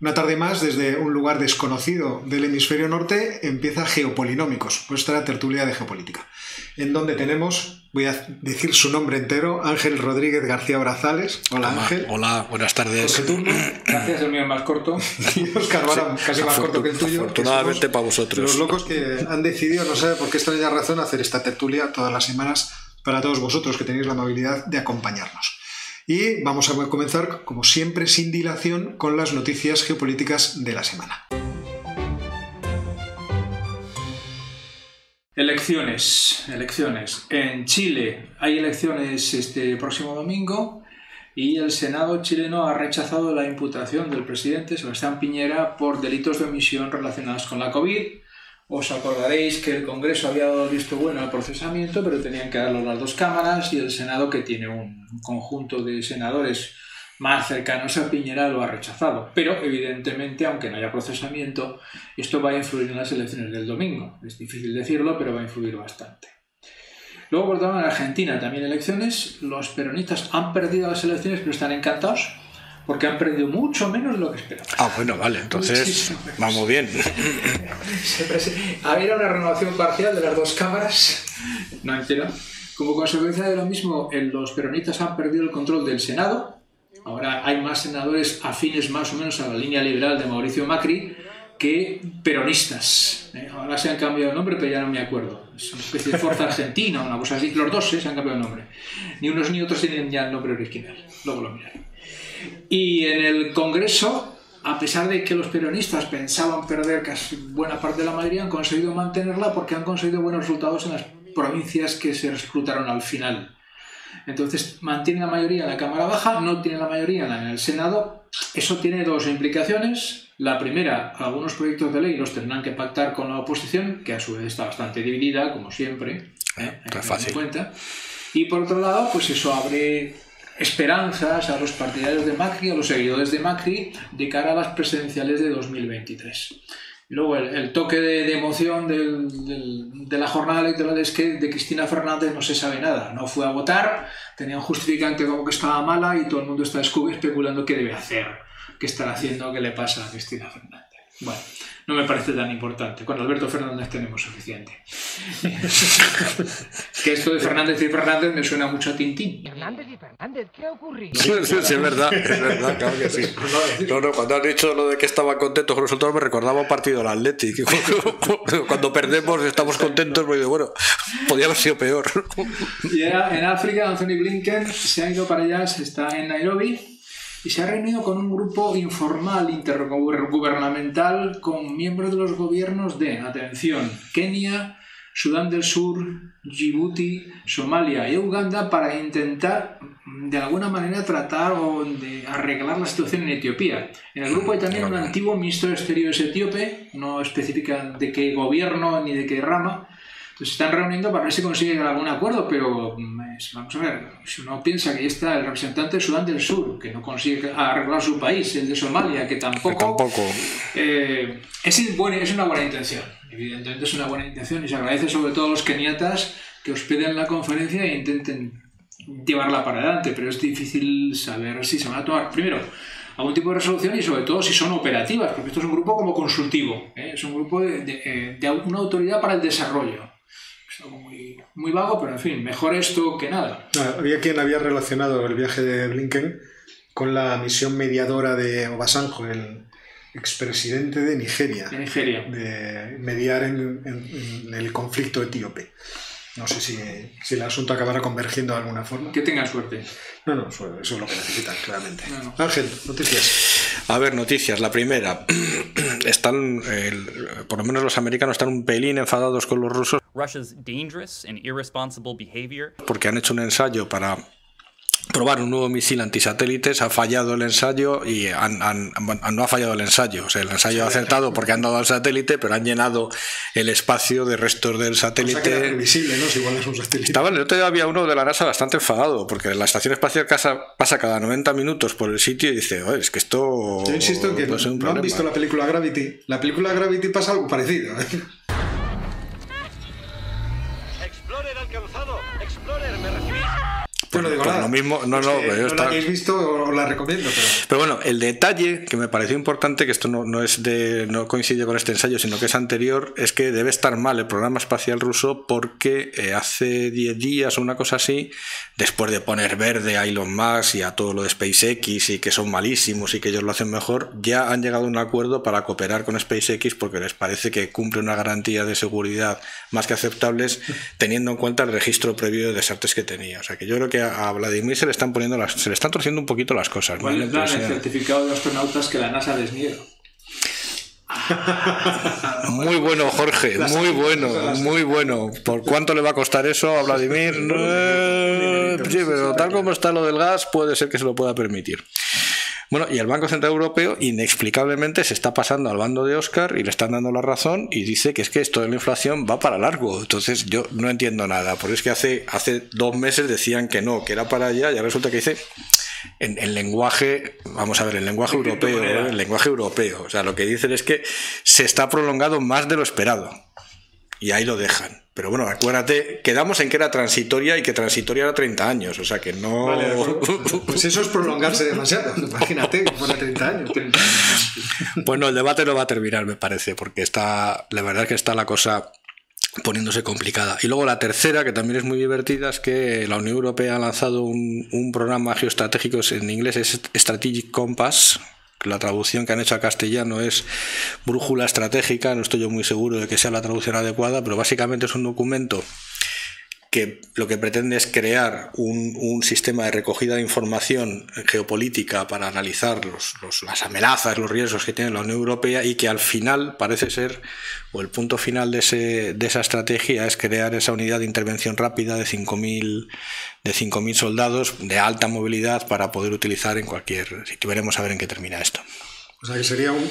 Una tarde más, desde un lugar desconocido del hemisferio norte, empieza Geopolinómicos, nuestra tertulia de geopolítica, en donde tenemos, voy a decir su nombre entero, Ángel Rodríguez García Brazales. Hola, Ángel. Hola, buenas tardes. Gracias, el mío es más corto. Y Oscar Barón, casi más corto que el tuyo. Afortunadamente para vosotros. Los locos que han decidido, no sé por qué extraña razón, hacer esta tertulia todas las semanas para todos vosotros que tenéis la amabilidad de acompañarnos. Y vamos a comenzar, como siempre, sin dilación, con las noticias geopolíticas de la semana. Elecciones, elecciones. En Chile hay elecciones este próximo domingo y el Senado chileno ha rechazado la imputación del presidente Sebastián Piñera por delitos de omisión relacionados con la COVID os acordaréis que el Congreso había dado visto bueno al procesamiento, pero tenían que darlo las dos cámaras y el Senado, que tiene un conjunto de senadores más cercanos a Piñera, lo ha rechazado. Pero, evidentemente, aunque no haya procesamiento, esto va a influir en las elecciones del domingo. Es difícil decirlo, pero va a influir bastante. Luego, por en Argentina también elecciones. Los peronistas han perdido las elecciones, pero están encantados porque han perdido mucho menos de lo que esperaban. Ah, bueno, vale, entonces vamos bien. Había una renovación parcial de las dos cámaras, no entera. Como consecuencia de lo mismo, los peronistas han perdido el control del Senado. Ahora hay más senadores afines más o menos a la línea liberal de Mauricio Macri que peronistas. ¿eh? Ahora se han cambiado el nombre, pero ya no me acuerdo. Es una especie de Fuerza Argentina, una cosa así. Los dos ¿eh? se han cambiado el nombre. Ni unos ni otros tienen ya el nombre original. Luego lo miraré. Y en el Congreso, a pesar de que los peronistas pensaban perder casi buena parte de la mayoría, han conseguido mantenerla porque han conseguido buenos resultados en las provincias que se reclutaron al final. Entonces, mantiene la mayoría en la Cámara Baja, no tiene la mayoría en el Senado. Eso tiene dos implicaciones. La primera, algunos proyectos de ley los tendrán que pactar con la oposición, que a su vez está bastante dividida, como siempre. ¿eh? fácil. Cuenta. Y por otro lado, pues eso abre esperanzas a los partidarios de Macri, a los seguidores de Macri, de cara a las presidenciales de 2023. luego el, toque de, emoción de la jornada electoral es que de Cristina Fernández no se sabe nada. No fue a votar, tenía un justificante como que estaba mala y todo el mundo está especulando qué debe hacer, qué estará haciendo, qué le pasa a Cristina Fernández. Bueno, no me parece tan importante. Con Alberto Fernández tenemos suficiente. que esto de Fernández y Fernández me suena mucho a Tintín. Fernández y Fernández, ¿qué ha ocurrido? Sí, es verdad, es verdad, claro que sí. No, no, cuando has dicho lo de que estaba contento con los resultados me recordaba un partido del Athletic. Cuando perdemos estamos contentos, porque bueno, podía haber sido peor. Y en África, Anthony Blinken se ha ido para allá, está en Nairobi y se ha reunido con un grupo informal intergubernamental con miembros de los gobiernos de, atención, Kenia, Sudán del Sur, Djibouti, Somalia y Uganda para intentar de alguna manera tratar o de arreglar la situación en Etiopía. En el grupo hay también un antiguo ministro de Exteriores etíope, no especifica de qué gobierno ni de qué rama, se están reuniendo para ver si consiguen algún acuerdo, pero vamos a ver, si uno piensa que ahí está el representante de Sudán del Sur, que no consigue arreglar su país, el de Somalia, que tampoco... tampoco. Eh, es, es una buena intención, evidentemente es una buena intención y se agradece sobre todo a los keniatas que hospeden la conferencia e intenten llevarla para adelante, pero es difícil saber si se van a tomar, primero, algún tipo de resolución y sobre todo si son operativas, porque esto es un grupo como consultivo, ¿eh? es un grupo de, eh, de una autoridad para el desarrollo muy, muy vago, pero en fin, mejor esto que nada. Ah, había quien había relacionado el viaje de Blinken con la misión mediadora de Obasanjo, el expresidente de Nigeria. De Nigeria. De mediar en, el conflicto etíope. No sé si, si, el asunto acabará convergiendo de alguna forma. Que tengan suerte. No, no, eso es lo que necesitan, claramente. Ángel, noticias. A ver, noticias. La primera. Están, por lo menos los americanos están un pelín enfadados con los rusos. Porque han hecho un ensayo para probar un nuevo misil antisatélites, ha fallado el ensayo y no ha fallado el ensayo. O sea, el ensayo ha acertado porque han dado al satélite, pero han llenado el espacio de restos del satélite. ¿no? Si igual es un satélite. Estaba, el otro día había uno de la NASA bastante enfadado, porque la estación espacial pasa cada 90 minutos por el sitio y dice, es que esto. Yo insisto en que no, han visto la película Gravity. La película Gravity pasa algo parecido. ¿eh? Yo no digo nada. lo mismo, no, no, pero yo no está- la habéis visto os la recomiendo, pero... Pero bueno, el detalle que me pareció importante, que esto no, no es de, no coincide con este ensayo, sino que es anterior, es que debe estar mal el programa espacial ruso porque eh, hace 10 días o una cosa así, después de poner verde a Elon Musk y a todo lo de SpaceX y que son malísimos y que ellos lo hacen mejor, ya han llegado a un acuerdo para cooperar con SpaceX porque les parece que cumple una garantía de seguridad más que aceptables teniendo en cuenta el registro previo de desastres que tenía. O sea que yo creo que a a Vladimir se le están poniendo las, se le están torciendo un poquito las cosas. ¿Cuál ¿vale? es la- el certificado de astronautas que la NASA les niega? Muy bueno, Jorge, muy bueno, muy bueno. ¿Por cuánto le va a costar eso a Vladimir? Eh, sí, pero tal como está lo del gas, puede ser que se lo pueda permitir. Bueno, y el Banco Central Europeo inexplicablemente se está pasando al bando de Oscar y le están dando la razón y dice que es que esto de la inflación va para largo. Entonces yo no entiendo nada. Porque es que hace, hace dos meses decían que no, que era para allá, y ahora resulta que dice en, en lenguaje, vamos a ver, en lenguaje europeo, ¿eh? en lenguaje europeo. O sea, lo que dicen es que se está prolongado más de lo esperado. Y ahí lo dejan. Pero bueno, acuérdate, quedamos en que era transitoria y que transitoria era 30 años. O sea que no. Vale. Pues eso es prolongarse demasiado. Imagínate que fuera 30 años. Bueno, el debate no va a terminar, me parece, porque está, la verdad es que está la cosa poniéndose complicada. Y luego la tercera, que también es muy divertida, es que la Unión Europea ha lanzado un, un programa geoestratégico, en inglés es Strategic Compass, la traducción que han hecho a castellano es brújula estratégica, no estoy yo muy seguro de que sea la traducción adecuada, pero básicamente es un documento que lo que pretende es crear un, un sistema de recogida de información geopolítica para analizar los, los- las amenazas, los riesgos que tiene la Unión Europea y que al final parece ser, o el punto final de, ese, de esa estrategia es crear esa unidad de intervención rápida de 5.000 de 5.000 soldados de alta movilidad para poder utilizar en cualquier sitio. Veremos a ver en qué termina esto. O sea que sería un-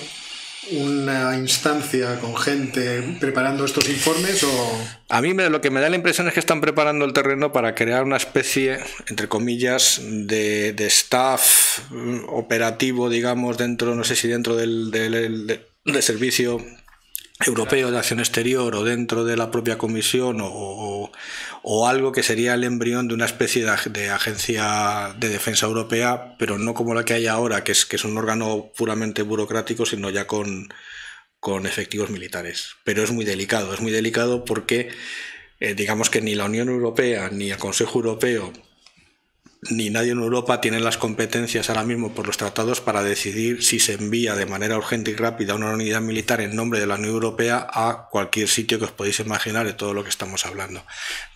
una instancia con gente preparando estos informes o... A mí me- lo que me da la impresión es que están preparando el terreno para crear una especie, entre comillas, de, de staff operativo, digamos, dentro, no sé si dentro del, del- del- del servicio europeo de acción exterior o dentro de la propia comisión o, o- algo que sería el embrión de una especie de agencia de defensa europea, pero no como la que hay ahora, que es, que es un órgano puramente burocrático, sino ya con, con efectivos militares. Pero es muy delicado, es muy delicado porque eh, digamos que ni la Unión Europea ni el Consejo Europeo ni nadie en Europa tiene las competencias ahora mismo por los tratados para decidir si se envía de manera urgente y rápida una unidad militar en nombre de la Unión Europea a cualquier sitio que os podéis imaginar de todo lo que estamos hablando.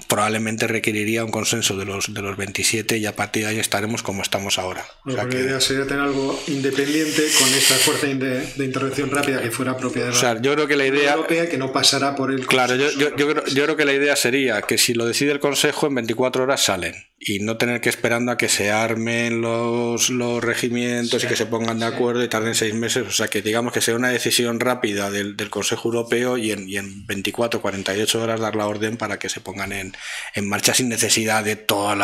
Probablemente requeriría un consenso de los, de los 27 y a partir de ahí estaremos como estamos ahora. O Bueno, sea porque que- la idea sería tener algo independiente con esta fuerza de, de intervención rápida que fuera propia de la o sea, yo creo que la Unión idea... Europea que no pasará por el Claro, yo, yo, yo creo, yo creo que la idea sería que si lo decide el Consejo, en 24 horas salen y no tener que esperando a que se armen los, los regimientos y que se pongan de acuerdo y tarden seis meses. O sea, que digamos que sea una decisión rápida del, del Consejo Europeo y en, y en 24 48 horas dar la orden para que se pongan en, en marcha sin necesidad de todos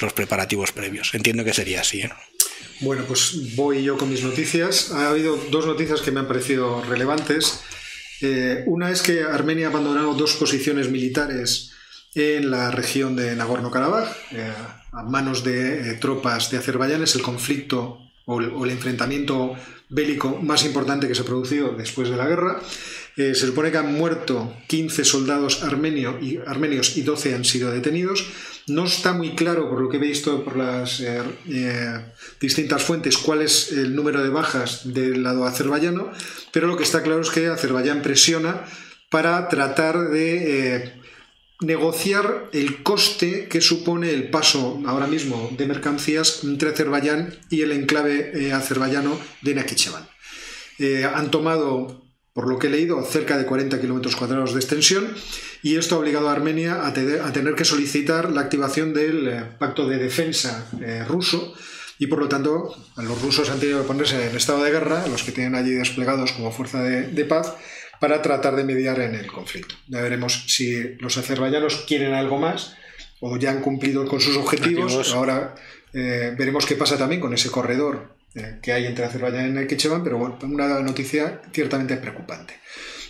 los preparativos previos. Entiendo que sería así. ¿eh? Bueno, pues voy yo con mis noticias. Ha habido dos noticias que me han parecido relevantes. Eh, una es que Armenia ha abandonado dos posiciones militares en la región de Nagorno-Karabaj eh, a manos de eh, tropas de Azerbaiyán. Es el conflicto o el, o el enfrentamiento bélico más importante que se ha producido después de la guerra. Eh, se supone que han muerto 15 soldados armenio armenios y 12 han sido detenidos. No está muy claro, por lo que he visto por las eh, eh, distintas fuentes, cuál es el número de bajas del lado azerbaiyano, pero lo que está claro es que Azerbaiyán presiona para tratar de negociar el coste que supone el paso ahora mismo de mercancías entre Azerbaiyán y el enclave azerbaiyano de Nakhichevan. Eh, han tomado por lo que he leído, cerca de 40 kilómetros cuadrados de extensión, y esto ha obligado a Armenia a, te a tener que solicitar la activación del eh, pacto de defensa eh, ruso, y por lo tanto los rusos han tenido que ponerse en estado de guerra, los que tienen allí desplegados como fuerza de, de paz, para tratar de mediar en el conflicto. Ya veremos si los azerbaiyanos quieren algo más o ya han cumplido con sus objetivos. Ahora eh, veremos qué pasa también con ese corredor que hay entre Azerbaiyán y Nakhichevan, pero bueno, una noticia ciertamente preocupante.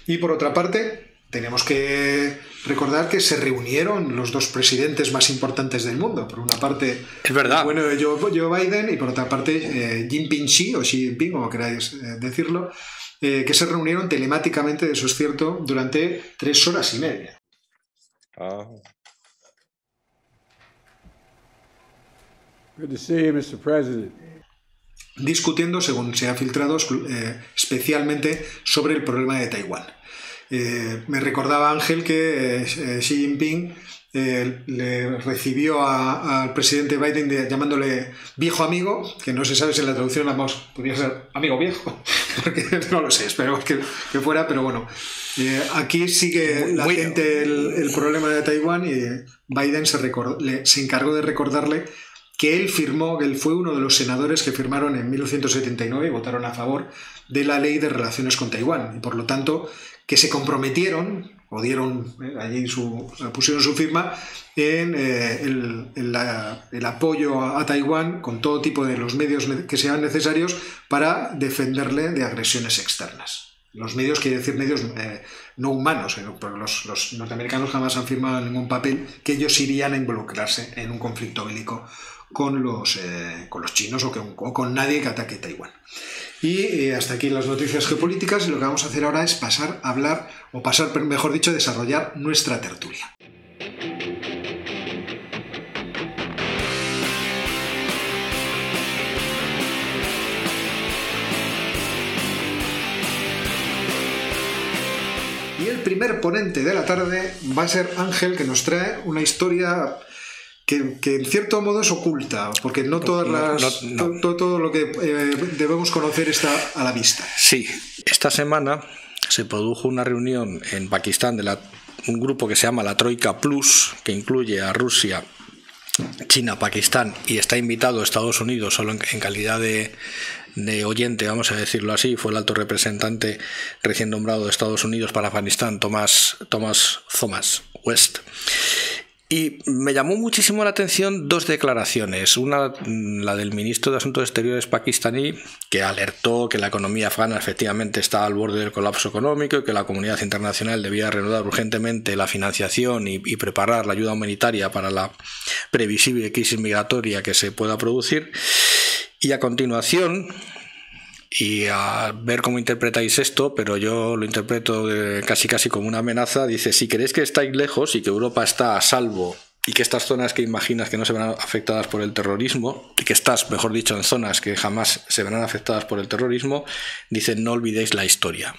Y por otra parte, tenemos que recordar que se reunieron los dos presidentes más importantes del mundo. Por una parte, es verdad. bueno, Joe, Biden y por otra parte, eh, Jinping Xi o Xi Jinping, como queráis eh, decirlo, eh, que se reunieron telemáticamente, eso es cierto, durante tres horas y media. Ah. Good to see you, Mr. President discutiendo, según se ha filtrado, eh, especialmente sobre el problema de Taiwán. Eh, me recordaba Ángel que eh, Xi Jinping le recibió al presidente Biden llamándole viejo amigo, que no se sabe si en la traducción la podría ser amigo viejo, porque no lo sé, espero que, fuera, pero bueno. aquí sigue latente el, el, problema de Taiwán y Biden se, se encargó de recordarle que él firmó, que él fue uno de los senadores que firmaron en 1979 y votaron a favor de la ley de relaciones con Taiwán. Y por lo tanto, que se comprometieron o dieron eh, allí su, pusieron su firma en eh, el, apoyo a, Taiwán con todo tipo de los medios que sean necesarios para defenderle de agresiones externas. Los medios quiere decir medios eh, no humanos, pero los, los, norteamericanos jamás han firmado ningún papel que ellos irían a involucrarse en un conflicto bélico con los, eh, con los chinos o, con nadie que ataque Taiwán. Y eh, hasta aquí las noticias geopolíticas y lo que vamos a hacer ahora es pasar a hablar, o pasar, mejor dicho, desarrollar nuestra tertulia. Primer ponente de la tarde va a ser Ángel, que nos trae una historia que, en cierto modo es oculta, porque no todas las, Todo, lo que eh, debemos conocer está a la vista. Sí, esta semana se produjo una reunión en Pakistán de la, un grupo que se llama la Troika Plus, que incluye a Rusia, China, Pakistán y está invitado a Estados Unidos solo en, calidad de, de, oyente, vamos a decirlo así, fue el alto representante recién nombrado de Estados Unidos para Afganistán, Thomas, Thomas, Thomas West. Y me llamó muchísimo la atención dos declaraciones. Una, la del ministro de Asuntos Exteriores pakistaní, que alertó que la economía afgana efectivamente está al borde del colapso económico y que la comunidad internacional debía reanudar urgentemente la financiación y, y preparar la ayuda humanitaria para la previsible crisis migratoria que se pueda producir. Y a continuación, y a ver cómo interpretáis esto, pero yo lo interpreto casi casi como una amenaza. Dice, si queréis que estáis lejos y que Europa está a salvo y que estas zonas que imaginas que no se verán afectadas por el terrorismo, y que estás, mejor dicho, en zonas que jamás se verán afectadas por el terrorismo, dice, no olvidéis la historia.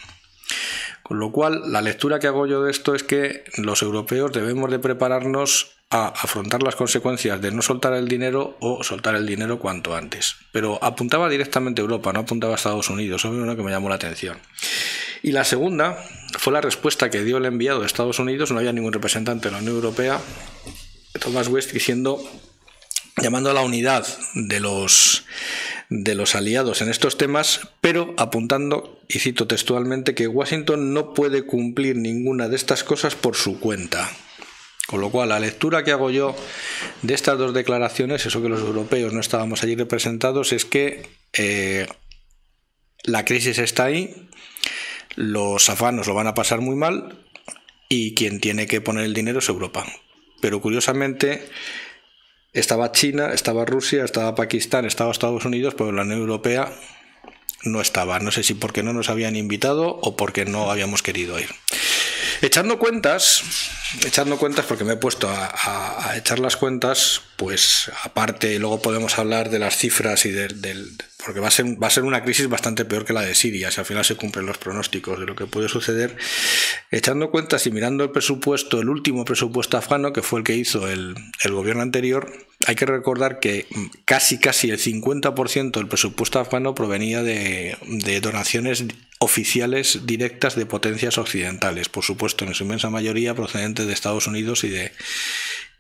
Con lo cual, la lectura que hago yo de esto es que los europeos debemos de prepararnos a afrontar las consecuencias de no soltar el dinero o soltar el dinero cuanto antes. Pero apuntaba directamente a Europa, no apuntaba a Estados Unidos, eso es lo que me llamó la atención. Y la segunda fue la respuesta que dio el enviado de Estados Unidos, no había ningún representante de la Unión Europea, Thomas West, diciendo, llamando a la unidad de los de los aliados en estos temas, pero apuntando, y cito textualmente, que Washington no puede cumplir ninguna de estas cosas por su cuenta. Con lo cual, la lectura que hago yo de estas dos declaraciones, eso que los europeos no estábamos allí representados, es que eh, la crisis está ahí, los afanos lo van a pasar muy mal y quien tiene que poner el dinero es Europa. Pero curiosamente, estaba China, estaba Rusia, estaba Pakistán, estaba Estados Unidos, pero la Unión Europea no estaba. No sé si porque no nos habían invitado o porque no habíamos querido ir. Echando cuentas, echando cuentas, porque me he puesto a, echar las cuentas, pues aparte, luego podemos hablar de las cifras y del, porque va a, ser, va a ser una crisis bastante peor que la de Siria, si al final se cumplen los pronósticos de lo que puede suceder. Echando cuentas y mirando el presupuesto, el último presupuesto afgano, que fue el que hizo el, gobierno anterior, hay que recordar que casi casi el 50% del presupuesto afgano provenía de, de donaciones oficiales directas de potencias occidentales, por supuesto, en su inmensa mayoría procedentes de Estados Unidos y de,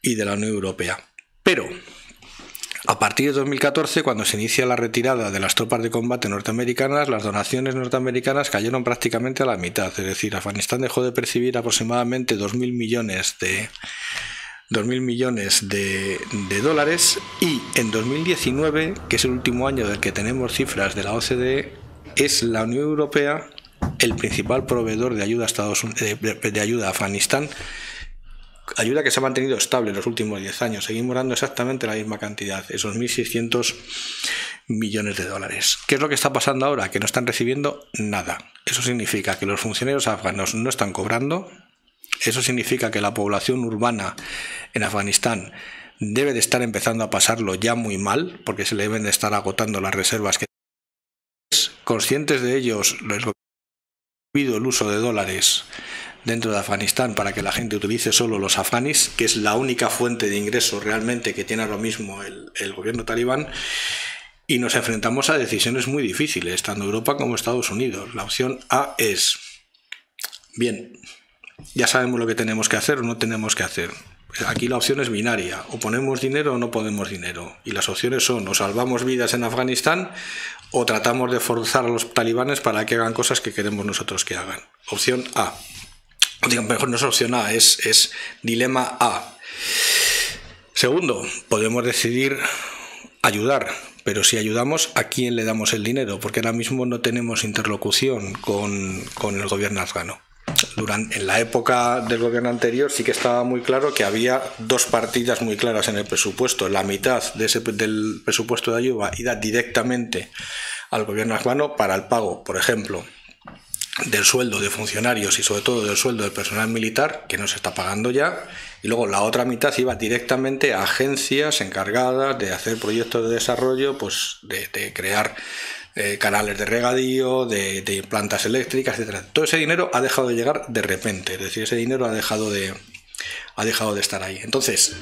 y de la Unión Europea. Pero a partir de 2014, cuando se inicia la retirada de las tropas de combate norteamericanas, las donaciones norteamericanas cayeron prácticamente a la mitad. Es decir, Afganistán dejó de percibir aproximadamente 2.000 millones de, 2.000 millones de, dólares y en 2019, que es el último año del que tenemos cifras de la OCDE, es la Unión Europea el principal proveedor de, ayuda a Afganistán, ayuda que se ha mantenido estable en los últimos 10 años. Seguimos dando exactamente la misma cantidad, esos 1.600 millones de dólares. ¿Qué es lo que está pasando ahora? Que no están recibiendo nada. Eso significa que los funcionarios afganos no están cobrando. Eso significa que la población urbana en Afganistán debe de estar empezando a pasarlo ya muy mal, porque se le deben de estar agotando las reservas que conscientes de ellos, el uso de dólares dentro de Afganistán para que la gente utilice solo los afganis, que es la única fuente de ingreso realmente que tiene ahora mismo el, el gobierno talibán, y nos enfrentamos a decisiones muy difíciles, tanto Europa como Estados Unidos. La opción A es, bien, ya sabemos lo que tenemos que hacer o no tenemos que hacer. Aquí la opción es binaria, o ponemos dinero o no ponemos dinero. Y las opciones son o salvamos vidas en Afganistán o tratamos de forzar a los talibanes para que hagan cosas que queremos nosotros que hagan. Opción A. Digan, mejor no es opción A, es, es dilema A. Segundo, podemos decidir ayudar, pero si ayudamos, ¿a quién le damos el dinero? Porque ahora mismo no tenemos interlocución con, con el gobierno afgano. Durante, en la época del gobierno anterior sí que estaba muy claro que había dos partidas muy claras en el presupuesto. La mitad de ese, del presupuesto de ayuda iba directamente al gobierno afgano para el pago, por ejemplo, del sueldo de funcionarios y sobre todo del sueldo del personal militar, que no se está pagando ya, y luego la otra mitad iba directamente a agencias encargadas de hacer proyectos de desarrollo, pues de, crear eh, canales de regadío, de, plantas eléctricas, etc. Todo ese dinero ha dejado de llegar de repente, es decir, ese dinero ha dejado de, ha dejado de estar ahí. Entonces,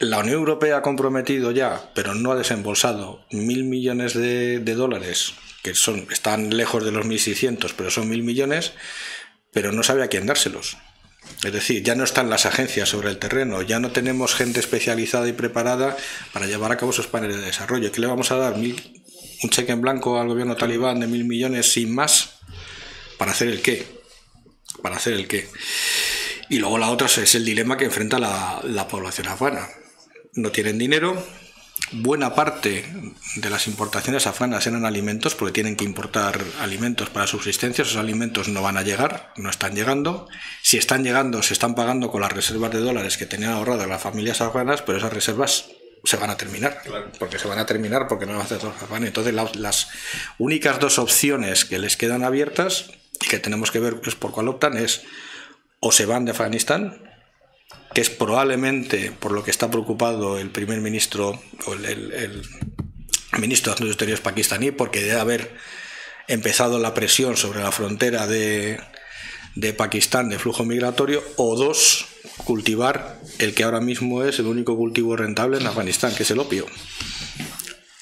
la Unión Europea ha comprometido ya, pero no ha desembolsado mil millones de, dólares, que son, están lejos de los 1.600, pero son mil millones, pero no sabe a quién dárselos. Es decir, ya no están las agencias sobre el terreno, ya no tenemos gente especializada y preparada para llevar a cabo esos paneles de desarrollo. ¿Qué le vamos a dar? Mil, un cheque en blanco al gobierno talibán de mil millones sin más, ¿para hacer el qué? Para hacer el qué. Y luego la otra es el dilema que enfrenta la, la población afgana. No tienen dinero, buena parte de las importaciones afganas eran alimentos, porque tienen que importar alimentos para subsistencia, esos alimentos no van a llegar, no están llegando. Si están llegando, se están pagando con las reservas de dólares que tenían ahorradas las familias afganas, pero esas reservas se van a terminar. Porque se van a terminar porque no van a hacer todo Entonces, las únicas dos opciones que les quedan abiertas y que tenemos que ver pues, por cuál optan es o se van de Afganistán, que es probablemente por lo que está preocupado el primer ministro o el, ministro de Asuntos Exteriores pakistaní, porque debe haber empezado la presión sobre la frontera de, de Pakistán de flujo migratorio, o dos, cultivar el que ahora mismo es el único cultivo rentable en Afganistán, que es el opio.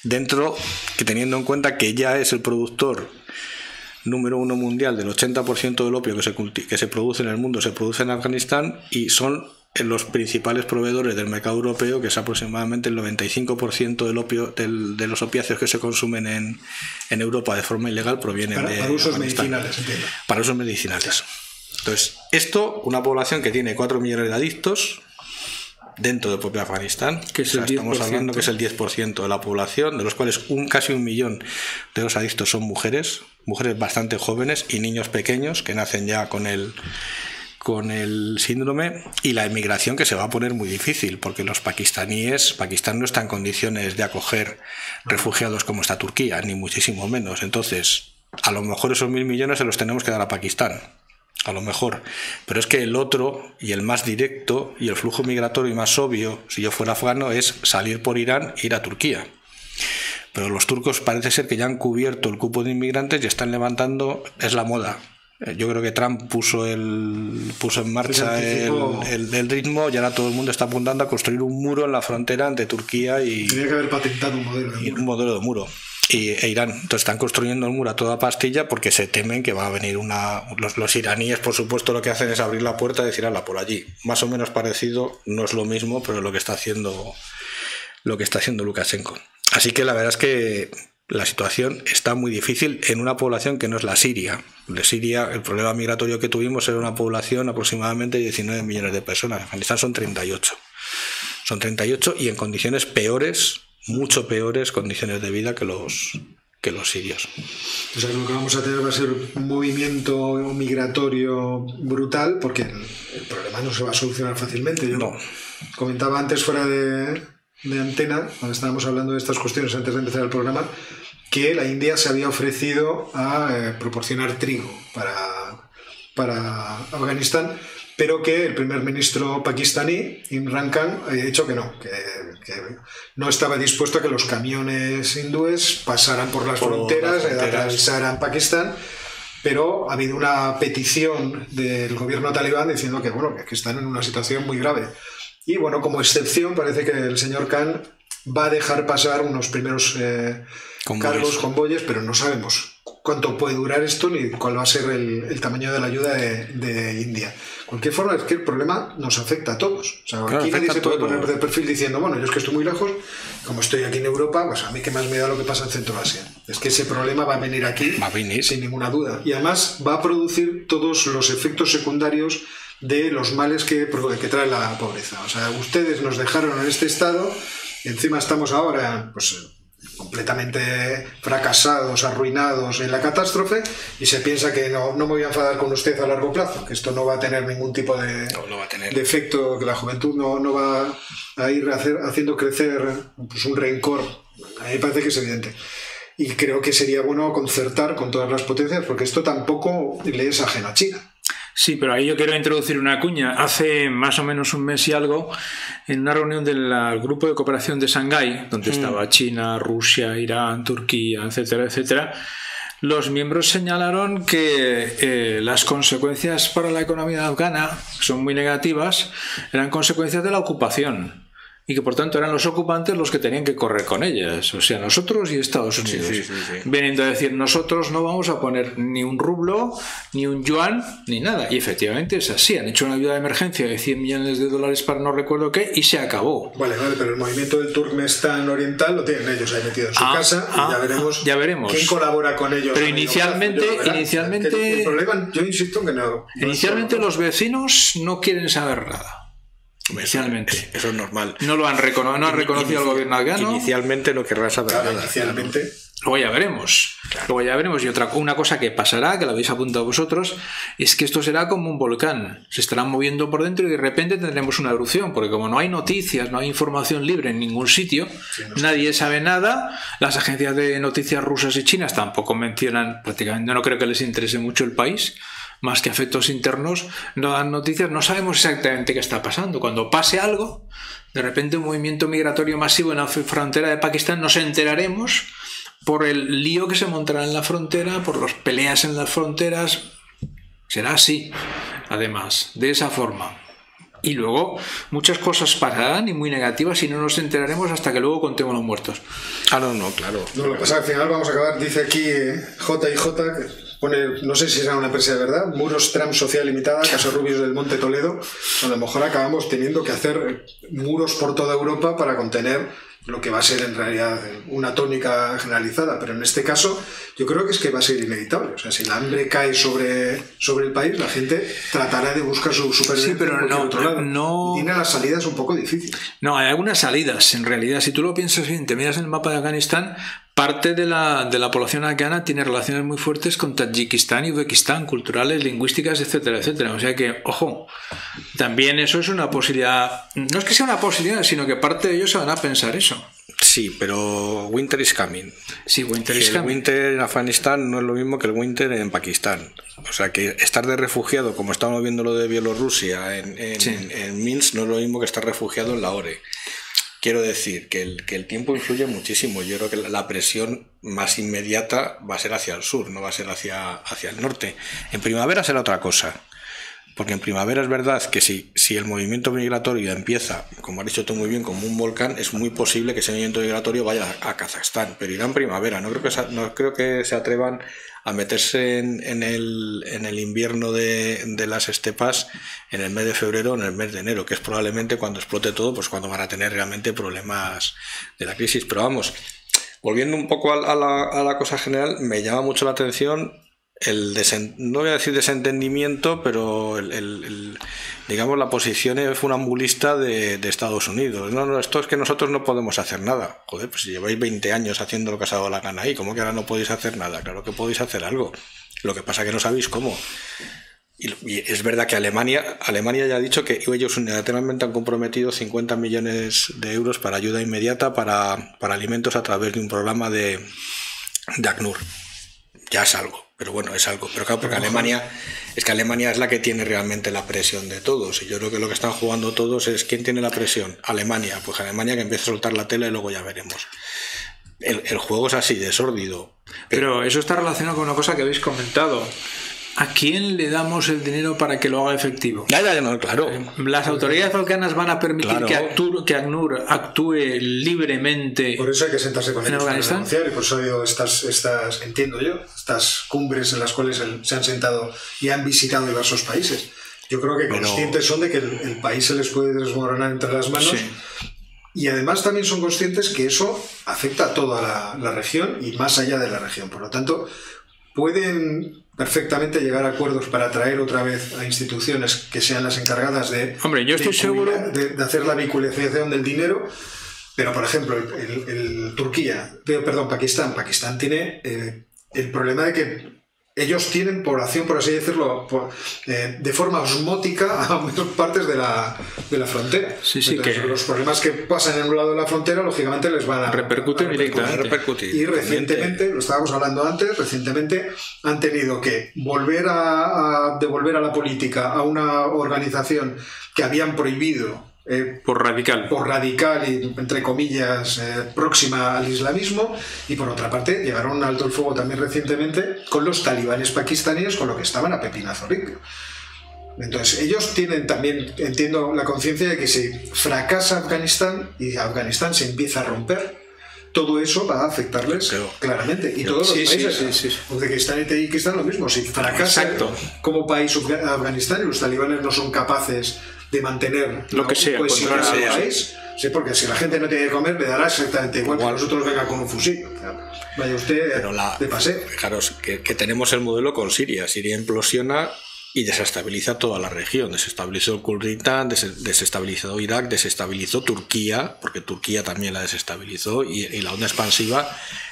Dentro, que teniendo en cuenta que ya es el productor número uno mundial del 80% del opio que se, que se produce en el mundo, se produce en Afganistán y son los principales proveedores del mercado europeo, que es aproximadamente el 95% del opio, de los opiáceos que se consumen en, en Europa de forma ilegal, provienen de. Para usos medicinales, Para usos medicinales. Entonces, esto, una población que tiene 4 millones de adictos dentro del propio Afganistán, que estamos hablando que es el 10% de la población, de los cuales un casi un millón de los adictos son mujeres, mujeres bastante jóvenes y niños pequeños que nacen ya con el con el síndrome y la emigración que se va a poner muy difícil porque los pakistaníes, Pakistán no está en condiciones de acoger refugiados como está Turquía, ni muchísimo menos. Entonces, a lo mejor esos mil millones se los tenemos que dar a Pakistán a lo mejor. Pero es que el otro y el más directo y el flujo migratorio más obvio, si yo fuera afgano, es salir por Irán e ir a Turquía. Pero los turcos parece ser que ya han cubierto el cupo de inmigrantes y están levantando, es la moda. Eh, yo creo que Trump puso el puso en marcha el, el, ritmo y ahora todo el mundo está apuntando a construir un muro en la frontera entre Turquía y. Tenía que haber patentado un modelo de muro. Un modelo de muro y, e Irán. Entonces están construyendo el muro a toda pastilla porque se temen que va a venir una... Los, iraníes, por supuesto, lo que hacen es abrir la puerta y decir, ala, por allí. Más o menos parecido, no es lo mismo, pero lo que está haciendo, lo que está haciendo Lukashenko. Así que la verdad es que la situación está muy difícil en una población que no es la Siria. De Siria, el problema migratorio que tuvimos era una población aproximadamente de 19 millones de personas. En Afganistán son 38. Son 38 y en condiciones peores mucho peores condiciones de vida que los, que los sirios. O sea, lo que vamos a tener va a ser un movimiento migratorio brutal porque el, el problema no se va a solucionar fácilmente. Yo No. comentaba antes fuera de, de antena, cuando estábamos hablando de estas cuestiones antes de empezar el programa, que la India se había ofrecido a eh, proporcionar trigo para, para Afganistán, pero que el primer ministro pakistaní, Imran Khan, había dicho que no, que, que no estaba dispuesto a que los camiones hindúes pasaran por las Por fronteras, las fronteras. atravesaran Pakistán pero ha habido una petición del gobierno talibán diciendo que bueno que están en una situación muy grave y bueno como excepción parece que el señor Khan va a dejar pasar unos primeros eh, Convoyes. cargos convoyes pero no sabemos cuánto puede durar esto ni cuál va a ser el, el tamaño de la ayuda de, de India cualquier forma es que el problema nos afecta a todos o sea, Claro, aquí nadie se puede poner de perfil diciendo bueno yo es que estoy muy lejos como estoy aquí en Europa pues a mí que más me da lo que pasa en Centro Asia es que ese problema va a venir aquí Va a venir. sin ninguna duda. Y además va a producir todos los efectos secundarios de los males que, que trae la pobreza. O sea, ustedes nos dejaron en este estado y encima estamos ahora pues, completamente fracasados, arruinados en la catástrofe y se piensa que no, no me voy a enfadar con usted a largo plazo, que esto no va a tener ningún tipo de, No, no va a tener. de efecto, que la juventud no, no va a ir hacer- haciendo crecer pues, un rencor. A mí me parece que es evidente. Y creo que sería bueno concertar con todas las potencias, porque esto tampoco le es ajeno a China. Sí, pero ahí yo quiero introducir una cuña. Hace más o menos un mes y algo, en una reunión del grupo de cooperación de Shanghái, donde estaba China, Rusia, Irán, Turquía, etcétera, etcétera, los miembros señalaron que eh, las consecuencias para la economía afgana, que son muy negativas, eran consecuencias de la ocupación. Y que por tanto eran los ocupantes los que tenían que correr con ellas, o sea, nosotros y Estados Unidos. sí, sí, sí. Veniendo a decir, nosotros no vamos a poner ni un rublo, ni un yuan, ni nada. Y efectivamente es así. Han hecho una ayuda de emergencia de 100 millones de dólares para no recuerdo qué y se acabó. Vale, vale, pero el movimiento del Turkmenistán Oriental lo tienen ellos ahí metido en su Ah, casa y ah, ya veremos, ya veremos. quién colabora con ellos. Pero inicialmente- verán. inicialmente- El problema, yo insisto en que no. no Inicialmente los vecinos no quieren saber nada. Inicialmente. Eso es normal. No lo han, recono- no han reconocido al gobierno afgano. Inicialmente no querrá saber Claro, nada. inicialmente. Luego ya veremos. Luego ya veremos. Y otra una cosa que pasará, que lo habéis apuntado vosotros, es que esto será como un volcán. Se estará moviendo por dentro y de repente tendremos una erupción, porque como no hay noticias, no hay información libre en ningún sitio, nadie sabe nada. Las agencias de noticias rusas y chinas tampoco mencionan, prácticamente no creo que les interese mucho el país. Más que afectos internos, no dan noticias, no sabemos exactamente qué está pasando. Cuando pase algo, de repente un movimiento migratorio masivo en la frontera de Pakistán, nos enteraremos por el lío que se montará en la frontera, por las peleas en las fronteras. Será así, además, de esa forma. Y luego muchas cosas pasarán y muy negativas y no nos enteraremos hasta que luego contemos los muertos. Ah, no, no, claro. No, lo que pasa al final vamos a acabar, dice aquí eh, J y J, pone, no sé si será una empresa de verdad, Muros Tram Social Limitada, Casa Rubios del Monte Toledo, a lo mejor acabamos teniendo que hacer muros por toda Europa para contener lo que va a ser en realidad una tónica generalizada, pero en este caso yo creo que es que va a ser inevitable. O sea, si el hambre cae sobre, sobre el país, la gente tratará de buscar su supervivencia Sí, pero cualquier no- otro lado. no- tiene las salidas un poco difíciles. No, hay algunas salidas, en realidad. Si tú lo piensas bien, te miras en el mapa de Afganistán, parte de la, de la población afgana tiene relaciones muy fuertes con Tayikistán y Uzbekistán, culturales, lingüísticas, etcétera, etcétera. O sea que, ojo, también eso es una posibilidad. No es que sea una posibilidad, sino que parte de ellos se van a pensar eso. Sí, pero Winter is coming. Sí, Winter is el coming. winter en Afganistán no es lo mismo que el winter en Pakistán. O sea que estar de refugiado, como estamos viendo lo de Bielorrusia en, en, Sí. en Minsk, no es lo mismo que estar refugiado en la ORE. Quiero decir que el, que el tiempo influye muchísimo. Yo creo que la- presión más inmediata va a ser hacia el sur, no va a ser hacia, hacia el norte. En primavera será otra cosa. Porque en primavera es verdad que si, si el movimiento migratorio empieza, como has dicho tú muy bien, como un volcán, es muy posible que ese movimiento migratorio vaya a Kazajstán, pero irá en primavera. No creo que no creo que se atrevan a meterse en, en el, en el invierno de, de las estepas en el mes de febrero o en el mes de enero, que es probablemente cuando explote todo, pues cuando van a tener realmente problemas de la crisis. Pero vamos, volviendo un poco a, a la, a la cosa general, me llama mucho la atención el desen- no voy a decir desentendimiento, pero el, digamos la posición funambulista de, de Estados Unidos. No, no, esto es que nosotros no podemos hacer nada. Joder, pues si lleváis 20 años haciendo lo que os ha dado la gana ahí, ¿cómo que ahora no podéis hacer nada? Claro que podéis hacer algo. Lo que pasa que no sabéis cómo. Y, y es verdad que Alemania, Alemania ya ha dicho que ellos unilateralmente han comprometido 50 millones de euros para ayuda inmediata para, para alimentos a través de un programa de, de ACNUR. Ya es algo, pero bueno, es algo. Pero claro, porque Alemania es que Alemania es la que tiene realmente la presión de todos. Y yo creo que lo que están jugando todos es ¿quién tiene la presión? Alemania. Pues Alemania que empiece a soltar la tela y luego ya veremos. El, el juego es así, de sórdido. Pero eso está relacionado con una cosa que habéis comentado. ¿A quién le damos el dinero para que lo haga efectivo? Ya, ya, no, claro. Las autoridades balcanas van a permitir Claro. que, actúe, que ACNUR actúe libremente. Por eso hay que sentarse con ¿En ellos para Afganistán? negociar y por eso ha habido estas, estas, entiendo yo, estas cumbres en las cuales se han sentado y han visitado diversos países. Yo creo que Pero- conscientes son de que el, el país se les puede desmoronar entre las manos Sí. y además también son conscientes que eso afecta a toda la, la región y más allá de la región. Por lo tanto, pueden perfectamente llegar a acuerdos para atraer otra vez a instituciones que sean las encargadas de, Hombre, yo estoy de seguro- de, de hacer la vinculación del dinero. Pero, por ejemplo, el, el- el Turquía, perdón, Pakistán, Pakistán tiene eh, el problema de que ellos tienen población, por así decirlo, por- eh, de forma osmótica a muchas partes de la, de la frontera. Sí, sí, Entonces, que- los problemas que pasan en un lado de la frontera, lógicamente, les van a Repercuten a directamente. Repercutir. Y recientemente, lo estábamos hablando antes, recientemente han tenido que volver a, a devolver a la política a una organización que habían prohibido eh, Por radical. por radical y, entre comillas, eh, próxima al islamismo, y por otra parte llegaron a un alto el fuego también recientemente con los talibanes pakistaníes, con lo que estaban a pepinazo limpio. Entonces, ellos tienen también, entiendo, la conciencia de que si fracasa Afganistán y Afganistán se empieza a romper, todo eso va a afectarles Creo. claramente. Y todos Sí, los sí, países, sí, sí. Uzbekistán y Tayikistán lo mismo. Si fracasa Exacto. como país Afga- Afganistán y los talibanes no son capaces de mantener Lo que sea, país, sí, porque si la gente no tiene que comer, le dará exactamente igual, Igual. que nosotros venga con un fusil. Vaya usted Pero la, de paseo. Fijaros que, que tenemos el modelo con Siria. Siria implosiona y desestabiliza toda la región. Desestabilizó el Kurdistán, des- desestabilizó Irak, desestabilizó Turquía, porque Turquía también la desestabilizó y, y la onda expansiva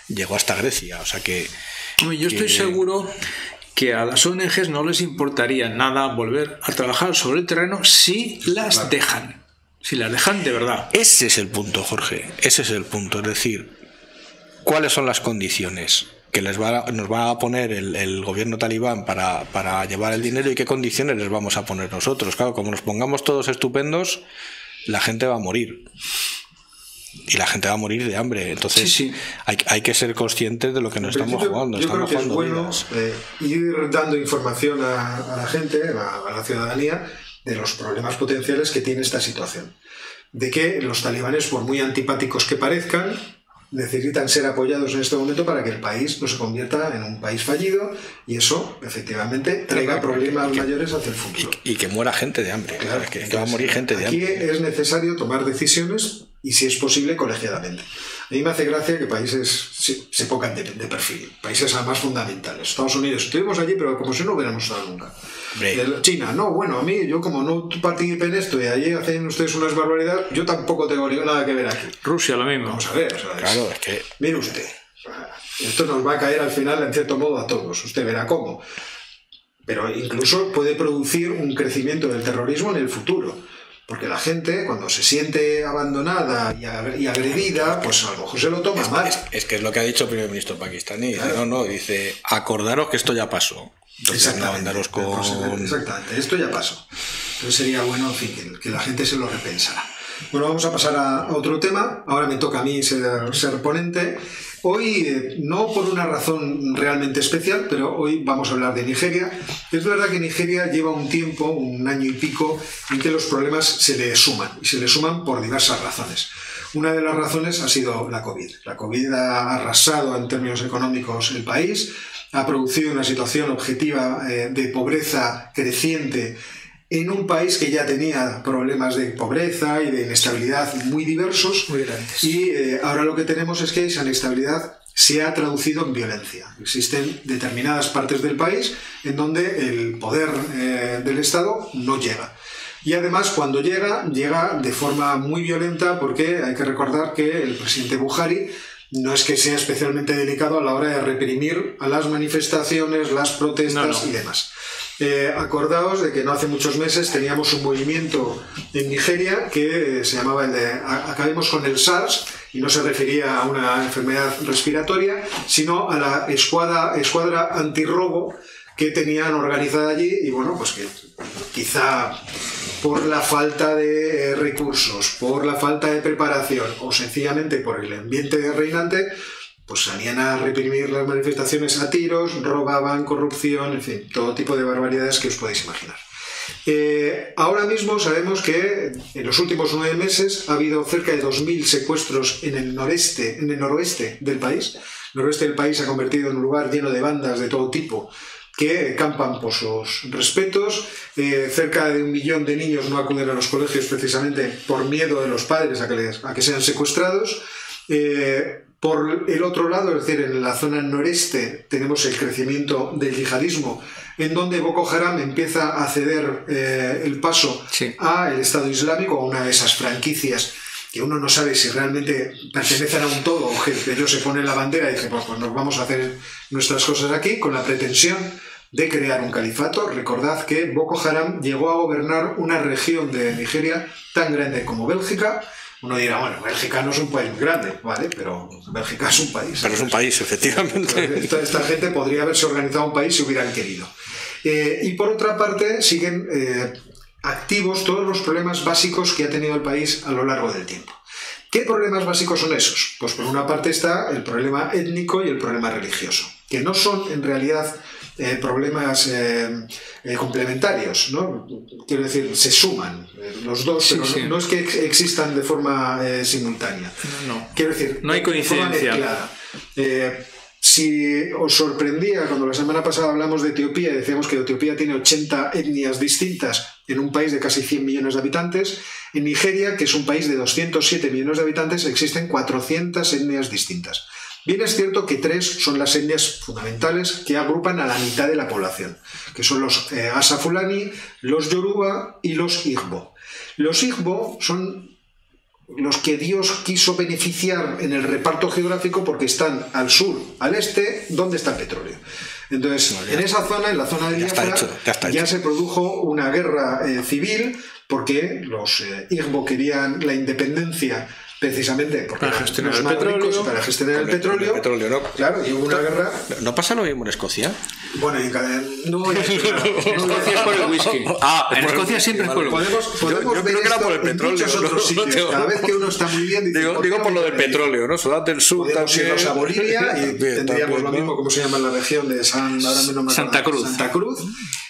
llegó hasta Grecia. O sea que Yo estoy que- seguro que a las ONGs no les importaría nada volver a trabajar sobre el terreno si las dejan. Si las dejan de verdad. ese es el punto, Jorge. Ese es el punto. Es decir, ¿cuáles son las condiciones? que les va a- nos va a poner el, el gobierno talibán para, para llevar el dinero y qué condiciones les vamos a poner nosotros. Claro, como nos pongamos todos estupendos, la gente va a morir. Y la gente va a morir de hambre. Entonces Sí, sí. Hay, hay que ser conscientes de lo que nos estamos jugando. Yo creo Estamos que es bueno eh, ir dando información a, a la gente, a, a la ciudadanía, de los problemas potenciales que tiene esta situación. De que los talibanes, por muy antipáticos que parezcan, necesitan ser apoyados en este momento para que el país no se convierta en un país fallido y eso, efectivamente, traiga problemas mayores hacia el futuro. Y que muera gente de hambre. Claro, que, que va a morir gente de Aquí hambre. es necesario tomar decisiones y, si es posible, colegiadamente. A mí me hace gracia que países se, se pongan de, de perfil, países además fundamentales. Estados Unidos, estuvimos allí, pero como si no hubiéramos estado nunca. China, no, bueno, a mí, yo como no participé en esto y allí hacen ustedes unas barbaridades, yo tampoco tengo nada que ver aquí. Rusia lo mismo. Vamos a ver, o sea, es- Claro, es que Mire usted, esto nos va a caer al final en cierto modo a todos, usted verá cómo. Pero incluso puede producir un crecimiento del terrorismo en el futuro. Porque la gente, cuando se siente abandonada y ag- y agredida, pues a lo mejor se lo toma mal. Es, es que es lo que ha dicho el primer ministro pakistaní. Dice, no, no, dice, acordaros que esto ya pasó. Entonces, no andaros con... Exactamente, esto ya pasó. Entonces sería bueno, en fin, que, la gente se lo repensara. Bueno, vamos a pasar a, a otro tema. Ahora me toca a mí ser, ser ponente. Hoy, eh, no por una razón realmente especial, pero hoy vamos a hablar de Nigeria. Es verdad que Nigeria lleva un tiempo, un año y pico, en que los problemas se le suman, y se le suman por diversas razones. Una de las razones ha sido la COVID. La COVID ha arrasado en términos económicos el país, ha producido una situación objetiva eh, de pobreza creciente en un país que ya tenía problemas de pobreza y de inestabilidad muy diversos. Muy grandes. Y eh, ahora lo que tenemos es que esa inestabilidad se ha traducido en violencia. Existen determinadas partes del país en donde el poder eh, del Estado no llega. Y además, cuando llega, llega de forma muy violenta porque hay que recordar que el presidente Buhari no es que sea especialmente delicado a la hora de reprimir a las manifestaciones, las protestas y demás. Eh, acordaos de que no hace muchos meses teníamos un movimiento en Nigeria que eh, se llamaba el de Acabemos con el SARS y no se refería a una enfermedad respiratoria, sino a la escuadra, escuadra antirrobo que tenían organizada allí y bueno, pues que quizá por la falta de eh, recursos, por la falta de preparación o sencillamente por el ambiente reinante, pues salían a reprimir las manifestaciones a tiros, robaban, corrupción, en fin, todo tipo de barbaridades que os podéis imaginar. Eh, ahora mismo sabemos que en los últimos nueve meses ha habido cerca de 2.000 secuestros en el noreste, en el noroeste del país. El noroeste del país se ha convertido en un lugar lleno de bandas de todo tipo que campan por sus respetos. Eh, cerca de un millón de niños no acuden a los colegios precisamente por miedo de los padres a que, a que sean secuestrados. Eh, por el otro lado, es decir, en la zona noreste tenemos el crecimiento del yihadismo, en donde Boko Haram empieza a ceder eh, el paso al Estado Islámico, a una de esas franquicias que uno no sabe si realmente pertenecen a un todo o que ellos se ponen la bandera y dicen, pues, pues nos vamos a hacer nuestras cosas aquí con la pretensión de crear un califato. Recordad que Boko Haram llegó a gobernar una región de Nigeria tan grande como Bélgica, uno dirá, bueno, Bélgica no es un país muy grande, ¿vale? Pero Bélgica es un país. Pero es un país, efectivamente. Esta, gente podría haberse organizado un país si hubieran querido. Eh, y por otra parte, siguen eh, activos todos los problemas básicos que ha tenido el país a lo largo del tiempo. ¿Qué problemas básicos son esos? Pues por una parte está el problema étnico y el problema religioso, que no son en realidad eh, problemas eh, eh, complementarios, ¿no? Quiero decir, se suman los dos, pero No, es que existan de forma simultánea. No, Quiero decir, no hay coincidencia. Si os sorprendía cuando la semana pasada hablamos de Etiopía y decíamos que Etiopía tiene 80 etnias distintas en un país de casi 100 millones de habitantes, en Nigeria, que es un país de 207 millones de habitantes, existen 400 etnias distintas. Bien es cierto que tres son las etnias fundamentales que agrupan a la mitad de la población, que son los eh, Asafulani, los Yoruba y los Igbo. Los Igbo son los que Dios quiso beneficiar en el reparto geográfico porque están al sur, al este, donde está el petróleo. Entonces, en esa zona, en la zona de Biafra, ya, se produjo una guerra eh, civil porque los eh, Igbo querían la independencia precisamente porque para gestionar el petróleo, para gestionar el petróleo, ¿no? claro, y hubo una guerra. ¿No pasa lo mismo en Escocia? Bueno, en, no, en Escocia es por el whisky. Ah, en Escocia siempre es por el whisky. Podemos, podemos yo, creo que era por el petróleo. En otros sitios. Cada vez que uno está muy bien, dice, digo, digo por lo del petróleo, ¿no? Sudán del Sur Podemos también. irnos a Bolivia y tendríamos lo mismo, como se llama en la región de San, Santa Cruz. Santa Cruz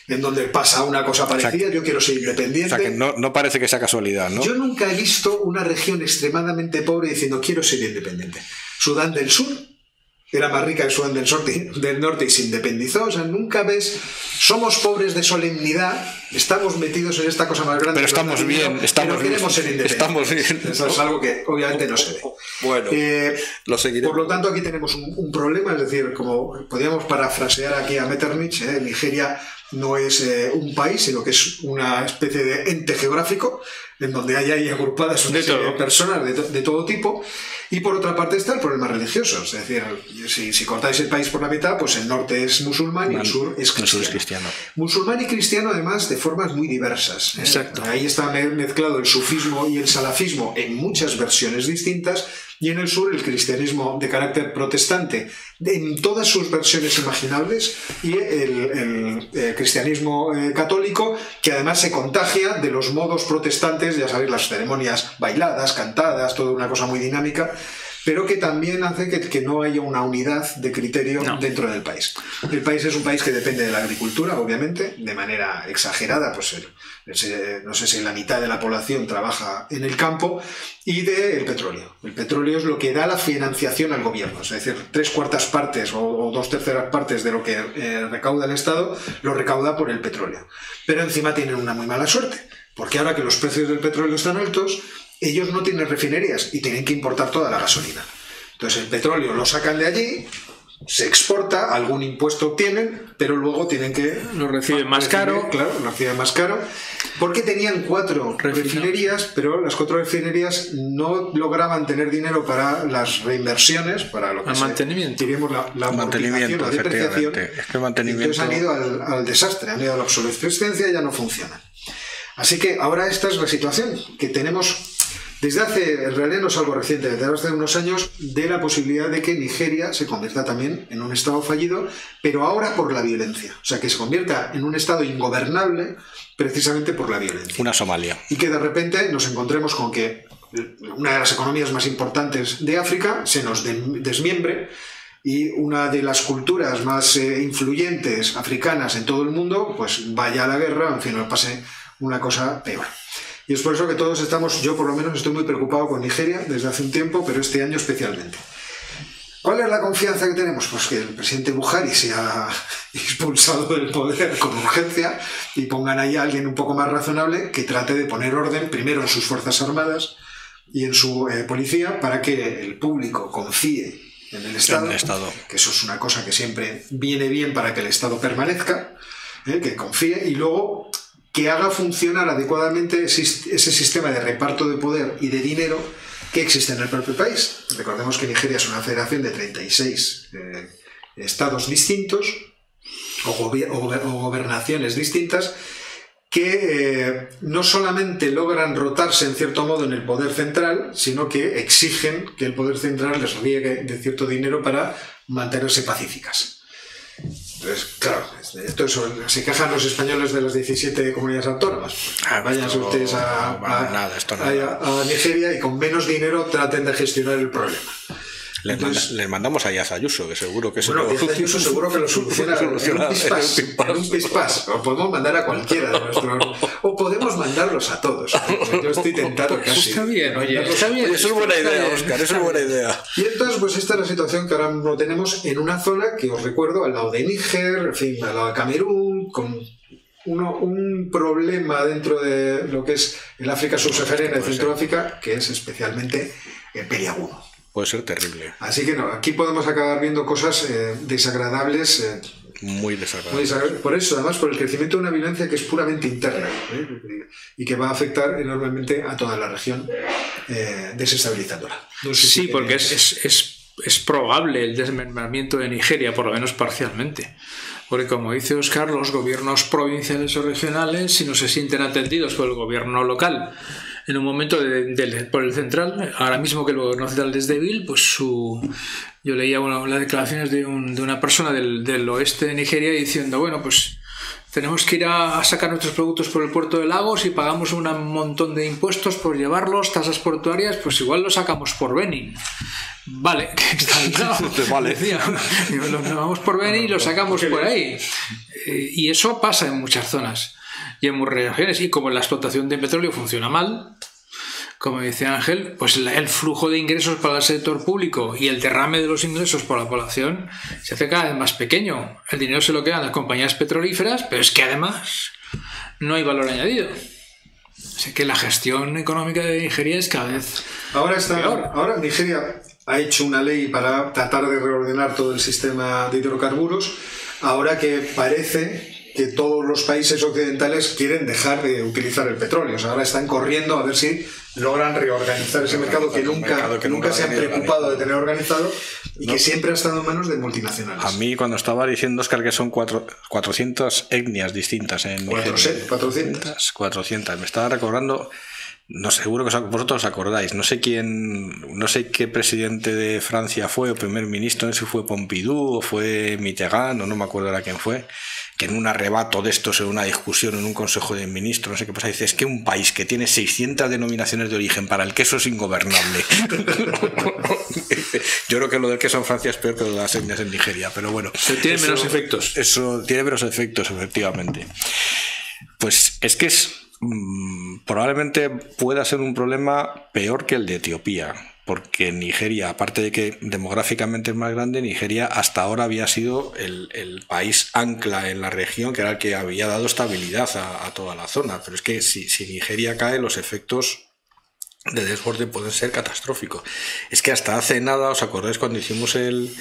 en donde pasa una cosa parecida, yo quiero ser independiente. O sea, que no, no, parece que sea casualidad, ¿no? Yo nunca he visto una región extremadamente pobre diciendo quiero ser independiente. Sudán del Sur era más rica que Sudán del norte, del norte y se independizó. O sea, nunca ves, somos pobres de solemnidad, estamos metidos en esta cosa más grande. Pero estamos bien, estamos pero queremos ser independientes. Estamos bien. Eso es algo que obviamente no se ve. Bueno, eh, lo seguiremos. Por lo tanto, aquí tenemos un, un, problema, es decir, como podríamos parafrasear aquí a Metternich, eh, Nigeria no es eh, un país, sino que es una especie de ente geográfico en donde hay ahí agrupadas una serie de personas de, de, todo tipo. Y por otra parte está el problema religioso. Es decir, si, si, cortáis el país por la mitad, pues el norte es musulmán y el sur es cristiano. Sur es cristiano. Musulmán y cristiano, además, de formas muy diversas. ¿eh? Exacto. Ahí está mezclado el sufismo y el salafismo en muchas versiones distintas y en el sur el cristianismo de carácter protestante. En todas sus versiones imaginables y el, el, cristianismo eh, católico que además se contagia de los modos protestantes, ya sabéis, las ceremonias bailadas, cantadas, toda una cosa muy dinámica pero que también hace que, que, no haya una unidad de criterio no. dentro del país. El país es un país que depende de la agricultura, obviamente, de manera exagerada, pues el, el, no sé si la mitad de la población trabaja en el campo, y del petróleo. El petróleo es lo que da la financiación al gobierno, es decir, tres cuartas partes o, o dos terceras partes de lo que eh, recauda el Estado lo recauda por el petróleo. Pero encima tienen una muy mala suerte, porque ahora que los precios del petróleo están altos, ellos no tienen refinerías y tienen que importar toda la gasolina. Entonces el petróleo lo sacan de allí, se exporta, algún impuesto obtienen, pero luego tienen que... Lo reciben más recibir- caro. Claro, lo reciben más caro. Porque tenían cuatro refinerías, pero las cuatro refinerías no lograban tener dinero para las reinversiones, para lo que se- mantenimiento. diríamos la, la Mantenimiento, la depreciación. Es que el mantenimiento- Entonces han ido al, al desastre, han ido a la obsolescencia y ya no funcionan. Así que ahora esta es la situación que tenemos desde hace, en realidad no es algo reciente, desde hace unos años, de la posibilidad de que Nigeria se convierta también en un Estado fallido, pero ahora por la violencia. O sea, que se convierta en un Estado ingobernable precisamente por la violencia. Una Somalia. Y que de repente nos encontremos con que una de las economías más importantes de África se nos de- desmiembre y una de las culturas más eh, influyentes africanas en todo el mundo, pues vaya a la guerra, en fin, nos pase una cosa peor. Y es por eso que todos estamos, yo por lo menos estoy muy preocupado con Nigeria desde hace un tiempo, pero este año especialmente. ¿Cuál es la confianza que tenemos? Pues que el presidente Buhari sea expulsado del poder con urgencia y pongan ahí a alguien un poco más razonable que trate de poner orden primero en sus Fuerzas Armadas y en su eh, policía para que el público confíe en el Estado, el Estado. que eso es una cosa que siempre viene bien para que el Estado permanezca, ¿eh? que confíe y luego que haga funcionar adecuadamente ese sistema de reparto de poder y de dinero que existe en el propio país. Recordemos que Nigeria es una federación de 36 eh, estados distintos o gobernaciones distintas que eh, no solamente logran rotarse en cierto modo en el poder central, sino que exigen que el poder central les riegue de cierto dinero para mantenerse pacíficas. Entonces, claro, esto es- se quejan los españoles de las 17 comunidades autónomas. Ah, esto- ustedes a, a- nada, esto a- nada. a Nigeria y con menos dinero traten de gestionar el problema. Les, Entonces- manda- mandamos a Yaz Ayuso, que seguro que se Bueno, lo- Díaz Ayuso seguro que lo soluciona en Soluciona en un pispás. en un pispás. O podemos mandar a cualquiera de nuestros... O podemos mandarlos a todos. Yo estoy tentado casi. Está bien, oye, está bien. Es buena Está idea. Oscar, eso es buena idea. Y entonces, pues esta es la situación que ahora mismo tenemos en una zona que os recuerdo, al lado de Níger, en fin, al lado de Camerún, con uno- un problema dentro de lo que es el África subsahariana y Puede Centro África, que es especialmente peliagudo. Puede ser terrible, Así que no, aquí podemos acabar viendo cosas eh, desagradables. eh, muy muy desagradable. desagradables. Por eso, además, por el crecimiento de una violencia que es puramente interna ¿eh? y que va a afectar enormemente a toda la región, eh, desestabilizándola. No sé si Sí, porque queréis- es, es, es, es probable el desmembramiento de Nigeria, por lo menos parcialmente. Porque como dice Oscar, los gobiernos provinciales o regionales, si no se sienten atendidos por el gobierno local en un momento de- del- por el central, ahora mismo que el gobierno central es débil, pues su... Yo leía una, las declaraciones de, un- de una persona del, del oeste de Nigeria diciendo, bueno, pues tenemos que ir a, a sacar nuestros productos por el puerto de Lagos y pagamos un montón de impuestos por llevarlos, tasas portuarias, pues igual lo sacamos por Benin. Vale, que está claro. Vale. Decía, lo llevamos por Benin y lo sacamos por ahí. Eh, Y eso pasa en muchas zonas y regiones. Y como la explotación de petróleo funciona mal, como dice Ángel, pues el flujo de ingresos para el sector público y el derrame de los ingresos por la población se hace cada vez más pequeño. El dinero se lo quedan las compañías petrolíferas, pero es que además no hay valor añadido. Así que la gestión económica de Nigeria es cada vez Ahora está, Peor. ahora Nigeria ha hecho una ley para tratar de reordenar todo el sistema de hidrocarburos. Ahora que parece que todos los países occidentales quieren dejar de utilizar el petróleo. O sea, ahora están corriendo a ver si logran reorganizar ese mercado que un nunca, mercado que nunca nunca se han preocupado de tener organizado y que siempre ha estado en manos de multinacionales. A mí cuando estaba diciendo Oscar que son cuatro, 400 etnias distintas en Nigeria. 400, 400. 400. Me estaba recordando, no seguro que os- vosotros os acordáis, no sé quién, no sé qué presidente de Francia fue o primer ministro, no sé si fue Pompidou o fue Mitterrand o no me acuerdo ahora quién fue, que en un arrebato de estos, en una discusión, en un consejo de ministros, no sé qué pasa, dice, es que un país que tiene 600 denominaciones de origen para el queso es ingobernable. Yo creo que lo del queso en Francia es peor que lo de las etnias en Nigeria, pero bueno. Pero tiene eso- menos efectos. Eso tiene menos efectos, efectivamente. Pues es que es mm, probablemente pueda ser un problema peor que el de Etiopía, porque Nigeria, aparte de que demográficamente es más grande, Nigeria hasta ahora había sido el, país ancla en la región, que era el que había dado estabilidad a, toda la zona. Pero es que si Nigeria cae, los efectos de desborde pueden ser catastróficos. Es que hasta hace nada, ¿os acordáis cuando hicimos el,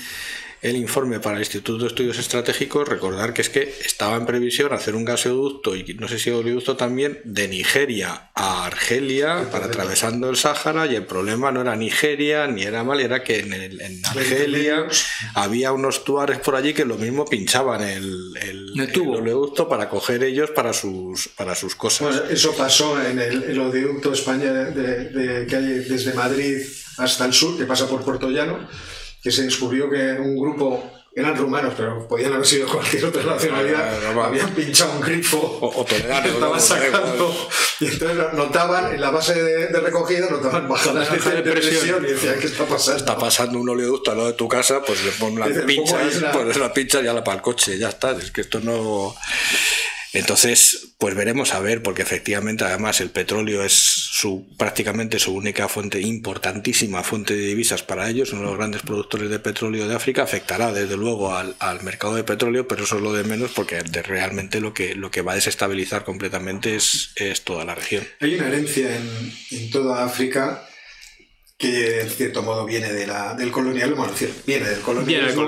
el informe para el Instituto de Estudios Estratégicos, recordar que es que estaba en previsión hacer un gasoducto y no sé si oleoducto también de Nigeria a Argelia para atravesando el Sáhara y el problema no era Nigeria ni era Mali, era que en, el- en Argelia había unos tuares por allí que lo mismo pinchaban el, el, El tubo. el oleoducto para coger ellos para sus, para sus cosas. Bueno, eso pasó en el, el oleoducto España de, de- que hay desde Madrid hasta el sur, que pasa por Puerto Llano, que se descubrió que un grupo, eran rumanos, pero podían haber sido cualquier otra nacionalidad, Ah, no, no. habían pinchado un grifo O- o estaban no, sacando, y entonces notaban, en la base de, de recogida, notaban bajadas de, Baja de de presión y decían, ¿qué está pasando? está pasando un oleoducto al lado de tu casa, pues le pones pinchas, isla. pones las pinchas y ala para el coche, ya está. Es que esto no. Entonces, pues veremos a ver, porque efectivamente, además, el petróleo es su prácticamente su única fuente, importantísima fuente de divisas para ellos, uno de los grandes productores de petróleo de África, afectará desde luego al, al mercado de petróleo, pero eso es lo de menos, porque de- realmente lo que, lo que va a desestabilizar completamente es, es toda la región. Hay una herencia en, en toda África que en cierto modo viene de la, del colonialismo, bueno, es decir, viene del colonialismo,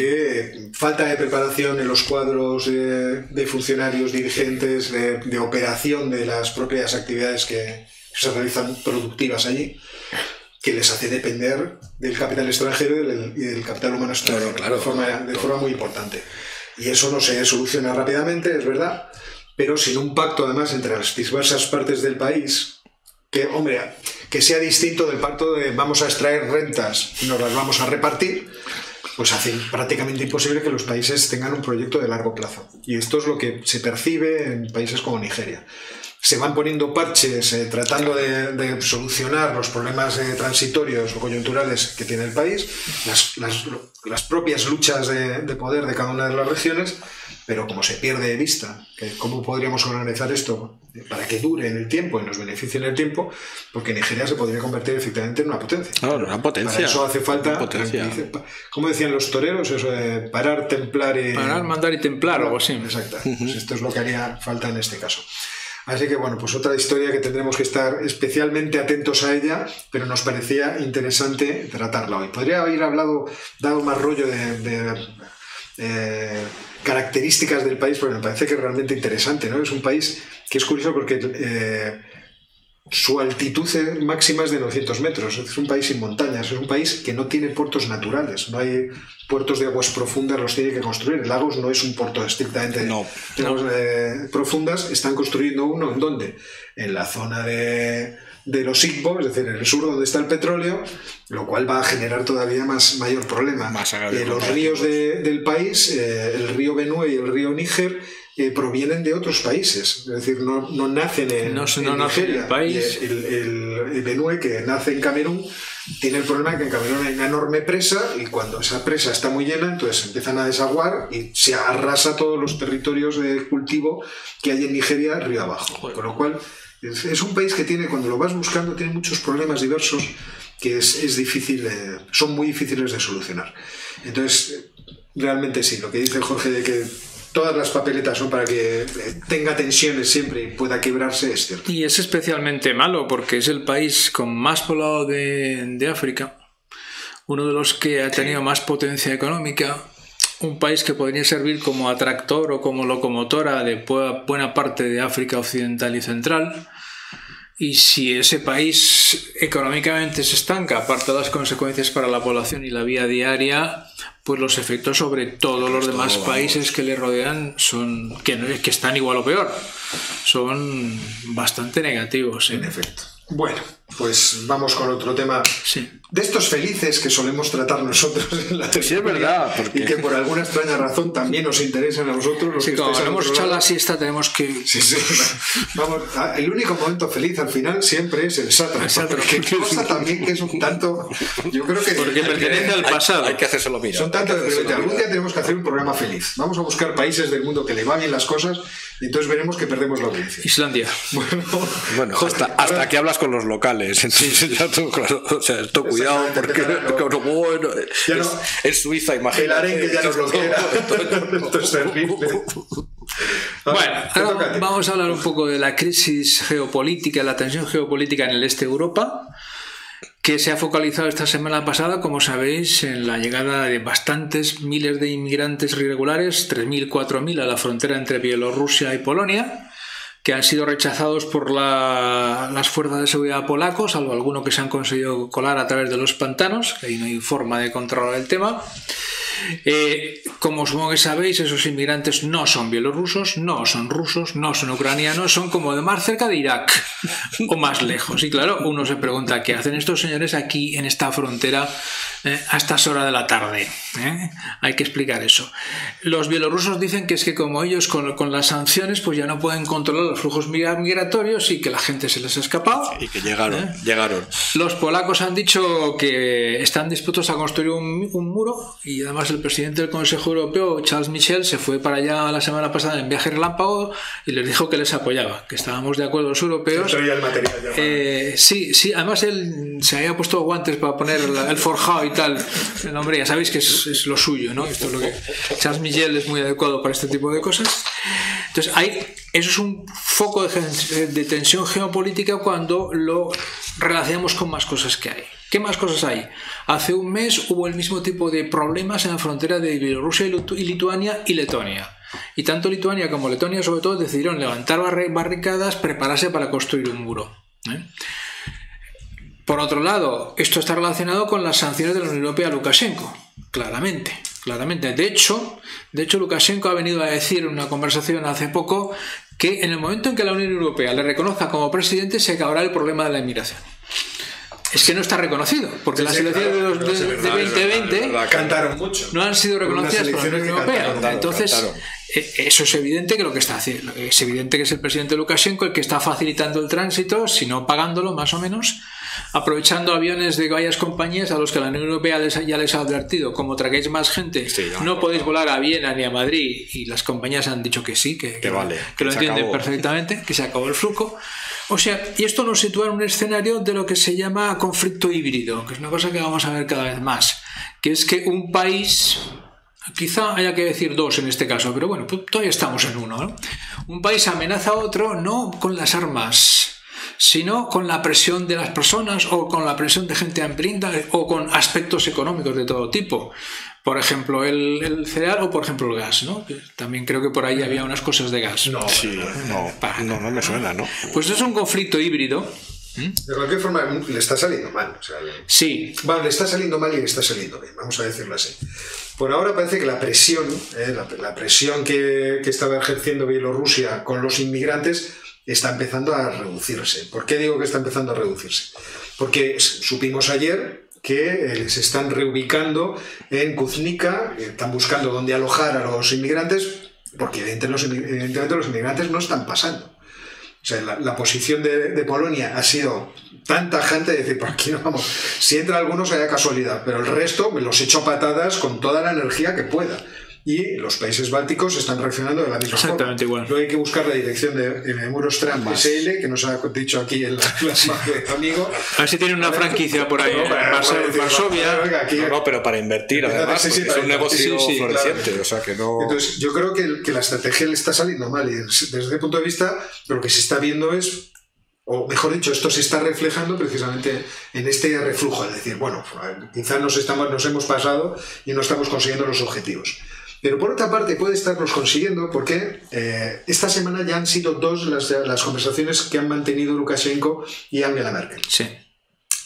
de falta de preparación en los cuadros eh, de funcionarios, dirigentes, de, de operación de las propias actividades que se realizan productivas allí, que les hace depender del capital extranjero y del, y del capital humano extranjero Claro, claro. de, forma, de forma muy importante. Y eso no se soluciona rápidamente, es verdad, pero sin un pacto además entre las diversas partes del país, que, hombre, que sea distinto del pacto de vamos a extraer rentas y nos las vamos a repartir, pues hace prácticamente imposible que los países tengan un proyecto de largo plazo. Y esto es lo que se percibe en países como Nigeria. Se van poniendo parches eh, tratando de, de solucionar los problemas eh, transitorios o coyunturales que tiene el país, las, las- las propias luchas de, de poder de cada una de las regiones, pero como se pierde de vista cómo podríamos organizar esto para que dure en el tiempo y nos beneficie en el tiempo, porque Nigeria se podría convertir efectivamente en una potencia. No, una potencia. Para eso hace falta, como decían los toreros, eso de parar, templar y... Parar, mandar y templar o algo así. Exacto. Pues esto es lo que haría falta en este caso. Así que bueno, pues otra historia que tendremos que estar especialmente atentos a ella, pero nos parecía interesante tratarla hoy. Podría haber hablado, dado más rollo de, eh, características del país, porque me parece que es realmente interesante, ¿no? Es un país que es curioso porque eh, su altitud máxima es de 900 metros. Es un país sin montañas, es un país que no tiene puertos naturales. No hay puertos de aguas profundas, los tiene que construir. Lagos no es un puerto estrictamente No, de aguas eh, profundas. Están construyendo uno en dónde? En la zona de, de los Igbo, es decir, en el sur donde está el petróleo, lo cual va a generar todavía más mayor problema. Más Eh, los ríos de- del país, eh, el río Benue y el río Níger, eh, provienen de otros países, es decir, no, no nacen en, No en no nacen en el país. El, el- el Benue, que nace en Camerún, tiene el problema que en Camerún hay una enorme presa y cuando esa presa está muy llena, entonces empiezan a desaguar y se arrasa todos los territorios de cultivo que hay en Nigeria río abajo. Con lo cual, es, es un país que tiene, cuando lo vas buscando, tiene muchos problemas diversos que es, es difícil, eh, son muy difíciles de solucionar. Entonces, realmente sí, lo que dice Jorge de que todas las papeletas son para que eh, tenga tensiones siempre y pueda quebrarse, es cierto. Y es especialmente malo porque es el país con más poblado de, de África, uno de los que ha tenido más potencia económica, un país que podría servir como atractor o como locomotora de bu- buena parte de África occidental y central. Y si ese país económicamente se estanca, aparte de las consecuencias para la población y la vida diaria, pues los efectos sobre todos los demás vamos. países que le rodean son que, no, que están igual o peor, son bastante negativos. ¿eh? En efecto. Bueno, pues vamos con otro tema. Sí. De estos felices que solemos tratar nosotros en la Sí, es verdad, porque- Y que por alguna extraña razón también nos interesan a vosotros. Los Sí, que como hemos la siesta, tenemos que. Sí, sí. Vamos, a- el único momento feliz al final siempre es el sátrapa. Porque cosa también que es un tanto. Yo creo que. Porque pertenece al Hay- pasado. Hay, que hacérselo mirar. Son hay hacérselo Algún día tenemos que hacer un programa feliz. Vamos a buscar países del mundo que le va bien las cosas y entonces veremos que perdemos la audiencia. Islandia. Bueno, Bueno, Jorge, hasta, hasta ahora- que hablas con los locales. Entonces, ya tú, claro, o sea, esto cuidado, porque Exactamente, claro. bueno, Ya es, no- es Suiza, imagínate. El arenque ya nos lo quiera. Esto es terrible. Bueno, ahora vamos a hablar un poco de la crisis geopolítica, la tensión geopolítica en el este de Europa, que se ha focalizado esta semana pasada, como sabéis, en la llegada de bastantes miles de inmigrantes irregulares, 3.000, 4.000 a la frontera entre Bielorrusia y Polonia que han sido rechazados por las fuerzas de seguridad polacos, salvo alguno que se han conseguido colar a través de los pantanos, que ahí no hay forma de controlar el tema. Eh, como supongo que sabéis, esos inmigrantes no son bielorrusos, no son rusos, no son ucranianos, son como de más cerca de Irak o más lejos. Y claro, uno se pregunta, ¿qué hacen estos señores aquí en esta frontera eh, a estas horas de la tarde? ¿Eh? Hay que explicar eso. Los bielorrusos dicen que es que como ellos con, las sanciones pues ya no pueden controlar los flujos migratorios y que la gente se les ha escapado. Y que llegaron, llegaron. Los polacos han dicho que están dispuestos a construir un muro y además el presidente del Consejo Europeo, Charles Michel, se fue para allá la semana pasada en viaje relámpago y les dijo que les apoyaba, que estábamos de acuerdo los europeos. el material eh, sí, sí, además él se había puesto guantes para poner el forjado y tal. El hombre, ya sabéis que es, lo suyo, ¿no? Esto es lo que Charles Michel es muy adecuado para este tipo de cosas. Entonces, hay, eso es un foco de, tensión geopolítica cuando lo relacionamos con más cosas que hay. ¿Qué más cosas hay? Hace un mes hubo el mismo tipo de problemas en la frontera de Bielorrusia y Lituania y Letonia. Y tanto Lituania como Letonia, sobre todo, decidieron levantar barricadas, prepararse para construir un muro. ¿eh? Por otro lado, esto está relacionado con las sanciones de la Unión Europea a Lukashenko, claramente, claramente. De hecho, de hecho, Lukashenko ha venido a decir en una conversación hace poco que en el momento en que la Unión Europea le reconozca como presidente se acabará el problema de la inmigración es que no está reconocido, porque las elecciones de, 2020 cantaron mucho. no han sido reconocidas por la Unión Europea. Entonces, eh, eso es evidente que lo que está haciendo, es evidente que es el presidente Lukashenko el que está facilitando el tránsito, si no pagándolo más o menos, aprovechando aviones de varias compañías a los que la Unión Europea ya les ha advertido, como traguéis más gente, no, podéis volar a Viena ni a Madrid, y las compañías han dicho que sí, que, vale, que lo entienden perfectamente, que se acabó el flujo. O sea, y esto nos sitúa en un escenario de lo que se llama conflicto híbrido, que es una cosa que vamos a ver cada vez más, que es que un país, quizá haya que decir dos en este caso, pero bueno, pues todavía estamos en uno, ¿no? Un país amenaza a otro no con las armas, sino con la presión de las personas o con la presión de gente hambrienta o con aspectos económicos de todo tipo por ejemplo, el, cereal o por ejemplo el gas, ¿no? También creo que por ahí había unas cosas de gas. No, sí, no, no, no me suena, ¿no? Pues es un conflicto híbrido. De cualquier forma, le está saliendo mal. sí. Bueno, le está saliendo mal y le está saliendo bien, vamos a decirlo así. Por ahora parece que la presión, eh, la, presión que, que estaba ejerciendo Bielorrusia con los inmigrantes está empezando a reducirse. ¿Por qué digo que está empezando a reducirse? Porque supimos ayer que eh, se están reubicando en Kuznica, están buscando dónde alojar a los inmigrantes, porque evidentemente los, inmigrantes no están pasando. O sea, la, posición de, Polonia ha sido tan tajante de decir, por aquí no vamos. Si entra alguno, sea casualidad, pero el resto me los echo patadas con toda la energía que pueda y los países bálticos están reaccionando de la misma Exactamente igual. Luego hay que buscar la dirección de, de Muros Trump SL, que nos ha dicho aquí el, amigo. A ver si tiene una franquicia por ahí. No, Varsovia. No, pero para invertir, además, es un negocio floreciente. O sea que no... Entonces, yo creo que, que la estrategia le está saliendo mal y desde ese punto de vista lo que se está viendo es o mejor dicho, esto se está reflejando precisamente en este reflujo, es decir, bueno, quizás nos, estamos, nos hemos pasado y no estamos consiguiendo los objetivos. Pero por otra parte puede estarlos consiguiendo porque eh, esta semana ya han sido dos las, las, conversaciones que han mantenido Lukashenko y Angela Merkel. Sí.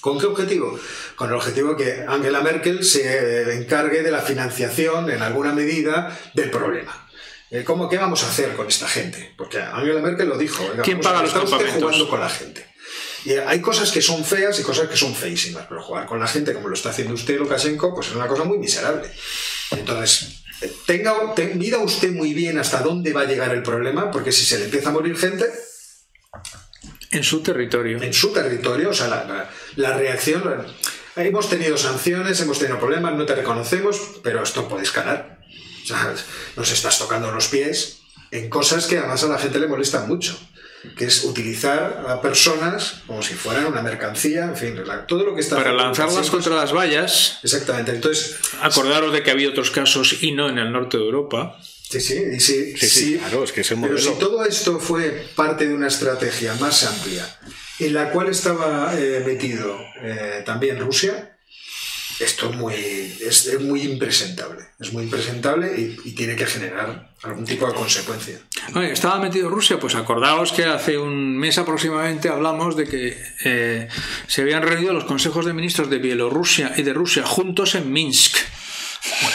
¿Con qué objetivo? Con el objetivo que Angela Merkel se encargue de la financiación en alguna medida del problema. Eh, ¿Cómo qué vamos a hacer con esta gente? Porque Angela Merkel lo dijo. ¿Quién paga los campamentos? jugando con la gente. Y hay cosas que son feas y cosas que son feísimas, pero jugar con la gente como lo está haciendo usted, Lukashenko, pues es una cosa muy miserable. Entonces, tenga, mida usted muy bien hasta dónde va a llegar el problema, porque si se le empieza a morir gente... En su territorio. En su territorio, o sea, la, reacción... Hemos tenido sanciones, hemos tenido problemas, no te reconocemos, pero esto puede escalar. O sea, nos estás tocando los pies en cosas que además a la gente le molestan mucho que es utilizar a personas como si fueran una mercancía, en fin, todo lo que está... Para lanzarlas contra las vallas. Exactamente, entonces... Acordaros de que había otros casos y no en el norte de Europa. Sí, sí, y sí, Sí, sí, claro, es que es el Pero modelo. si todo esto fue parte de una estrategia más amplia, en la cual estaba eh, metido eh, también Rusia, esto es muy, es, es muy impresentable. Es muy impresentable y, y tiene que generar algún tipo de consecuencia. Oye, ¿Estaba metido Rusia? Pues acordaos que hace un mes aproximadamente hablamos de que eh, se habían reunido los consejos de ministros de Bielorrusia y de Rusia juntos en Minsk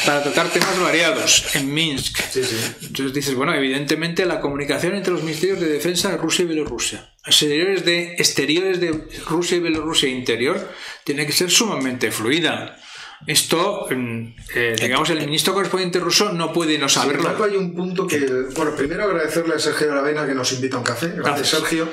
para tratar temas variados en Minsk. Sí, sí. Entonces dices, bueno, evidentemente la comunicación entre los ministerios de defensa de Rusia y Bielorrusia, exteriores de, exteriores de Rusia y Bielorrusia interior, tiene que ser sumamente fluida. Esto, mm, eh, digamos, el ministro correspondiente ruso no puede no Sin saberlo. embargo, hay un punto que. Bueno, primero agradecerle a Sergio Aravena que nos invita a un café. Gracias, Gracias. Sergio.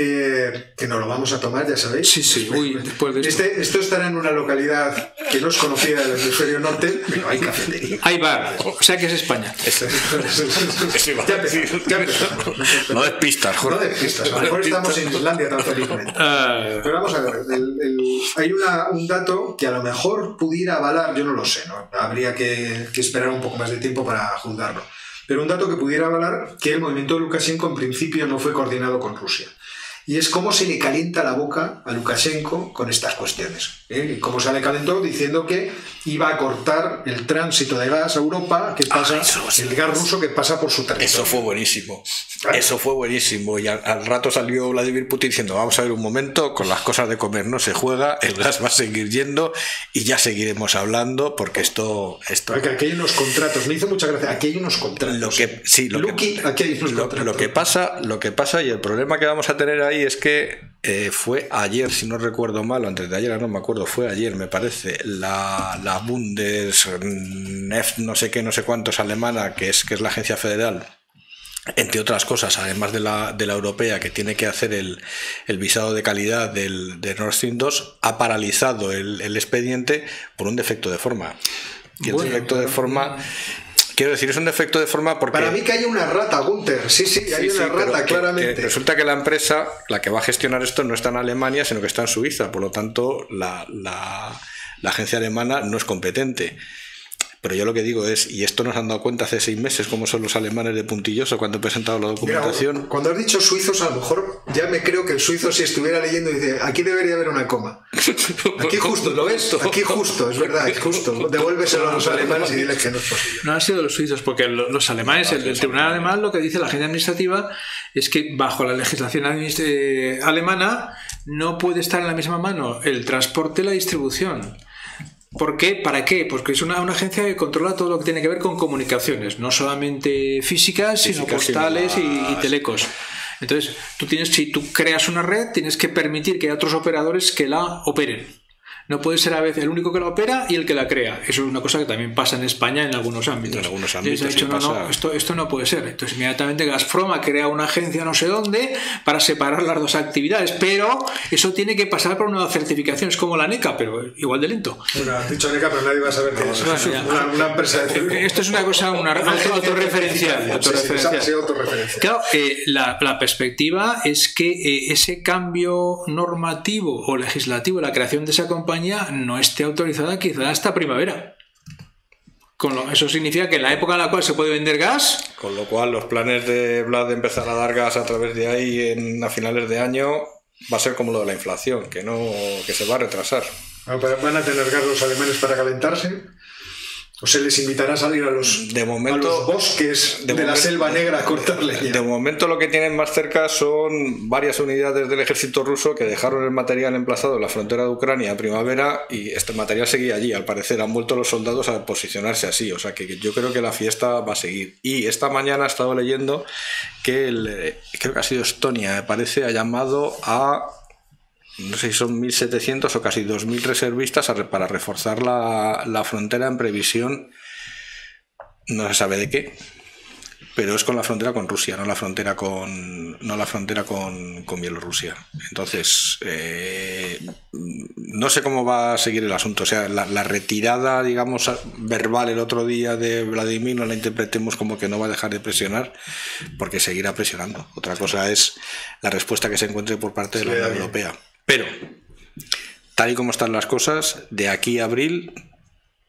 Eh, que nos lo vamos a tomar, ya sabéis. Sí, sí, uy, después de esto. Este- esto estará en una localidad que no es conocida del hemisferio norte, pero hay cafetería. Hay bar, o sea que es España. ya empezamos, ya empezamos. No des pistas, No Jorge. de pistas, a lo mejor estamos en Islandia tan felizmente. Ah, Pero vamos a ver, el- el- hay una- un dato que a lo mejor pudiera avalar, yo no lo sé, ¿no? habría que, que esperar un poco más de tiempo para juzgarlo, pero un dato que pudiera avalar que el movimiento de Lukashenko en principio no fue coordinado con Rusia. Y es cómo se le calienta la boca a Lukashenko con estas cuestiones. ¿eh? Y cómo se le calentó diciendo que iba a cortar el tránsito de gas a Europa, que pasa, Ah, eso sí. el gas ruso que pasa por su territorio. Eso fue buenísimo. Eso fue buenísimo. Y al, al rato salió Vladimir Putin diciendo, vamos a ver un momento, con las cosas de comer no se juega, el gas va a seguir yendo y ya seguiremos hablando porque esto... esto Porque aquí hay unos contratos, me hizo mucha gracia, aquí hay unos contratos. lo que, sí, lo, Lucky, que, aquí hay unos lo, contratos. lo que pasa, lo que pasa y el problema que vamos a tener ahí es que eh, fue ayer, si no recuerdo mal, antes de ayer, no me acuerdo, fue ayer, me parece, la, la Bundesneft, no sé qué, no sé cuántos alemana, que es, que es la agencia federal, entre otras cosas, además de la, de la europea que tiene que hacer el, el visado de calidad del, de Nord Stream 2, ha paralizado el, el expediente por un defecto de forma. Y el Bueno, defecto de forma, quiero decir, es un defecto de forma porque... Para mí que hay una rata, Gunther. Sí, sí, hay Sí, una sí, rata, que- claramente. que resulta que la empresa, la que va a gestionar esto, no está en Alemania, sino que está en Suiza. Por lo tanto, la, la- la agencia alemana no es competente. Pero yo lo que digo es, y esto nos han dado cuenta hace seis meses, cómo son los alemanes de puntilloso cuando he presentado la Mira, documentación. cuando has dicho suizos, a lo mejor ya me creo que el suizo, si estuviera leyendo, dice: aquí debería haber una coma. Aquí justo, ¿lo ves? Aquí justo, es verdad, es justo. Devuélveselo a los alemanes y diles que no es posible. No han sido los suizos, porque lo- los alemanes, el, el tribunal alemán, lo que dice la agencia administrativa es que bajo la legislación eh, alemana no puede estar en la misma mano el transporte y la distribución. ¿Por qué? ¿Para qué? Porque es una, una agencia que controla todo lo que tiene que ver con comunicaciones, no solamente físicas, sino Físicas, sino postales y, y telecos. Entonces, tú tienes, si tú creas una red, tienes que permitir que haya otros operadores que la operen. No puede ser a veces el único que la opera y el que la crea. Eso es una cosa que también pasa en España en algunos ámbitos. En algunos ámbitos, dicho, sí no, no, pasa. esto, esto no puede ser. Entonces, inmediatamente Gazprom ha creado una agencia no sé dónde para separar las dos actividades. Pero eso tiene que pasar por una certificación. Es como la NECA, pero igual de lento. Bueno, has dicho Neca, pero nadie va a saber que es. Una, una empresa de Esto es una cosa, una auto- autorreferencial. Sí, sí, autorreferencial. sí, autorreferencial. Claro, eh, la, la perspectiva es que eh, ese cambio normativo o legislativo, la creación de esa compañía, no esté autorizada quizá hasta primavera. Con lo- eso significa que en la época en la cual se puede vender gas, Con lo cual, los planes de Vlad de empezar a dar gas a través de ahí en, a finales de año va a ser como lo de la inflación, que no que se va a retrasar. Bueno, pero ¿Van a tener gas los alemanes para calentarse? ¿O se les invitará a salir a los, De momento- a los bosques de, la momento- selva negra a cortar leña? De momento lo que tienen más cerca son varias unidades del ejército ruso que dejaron el material emplazado en la frontera de Ucrania a primavera y este material seguía allí. Al parecer han vuelto los soldados a posicionarse así. O sea que yo creo que la fiesta va a seguir. Y esta mañana he estado leyendo que el, eh, creo que ha sido Estonia, me parece, ha llamado a no sé si son 1.700 o casi 2.000 reservistas para reforzar la, la frontera en previsión, no se sabe de qué, pero es con la frontera con Rusia, no la frontera con, no la frontera con, con Bielorrusia. Entonces, eh, no sé cómo va a seguir el asunto. O sea, la, la retirada, digamos, verbal el otro día de Vladimir no la interpretemos como que no va a dejar de presionar, porque seguirá presionando. Otra cosa es la respuesta que se encuentre por parte de la Unión. Europea. Pero, tal y como están las cosas, de aquí a abril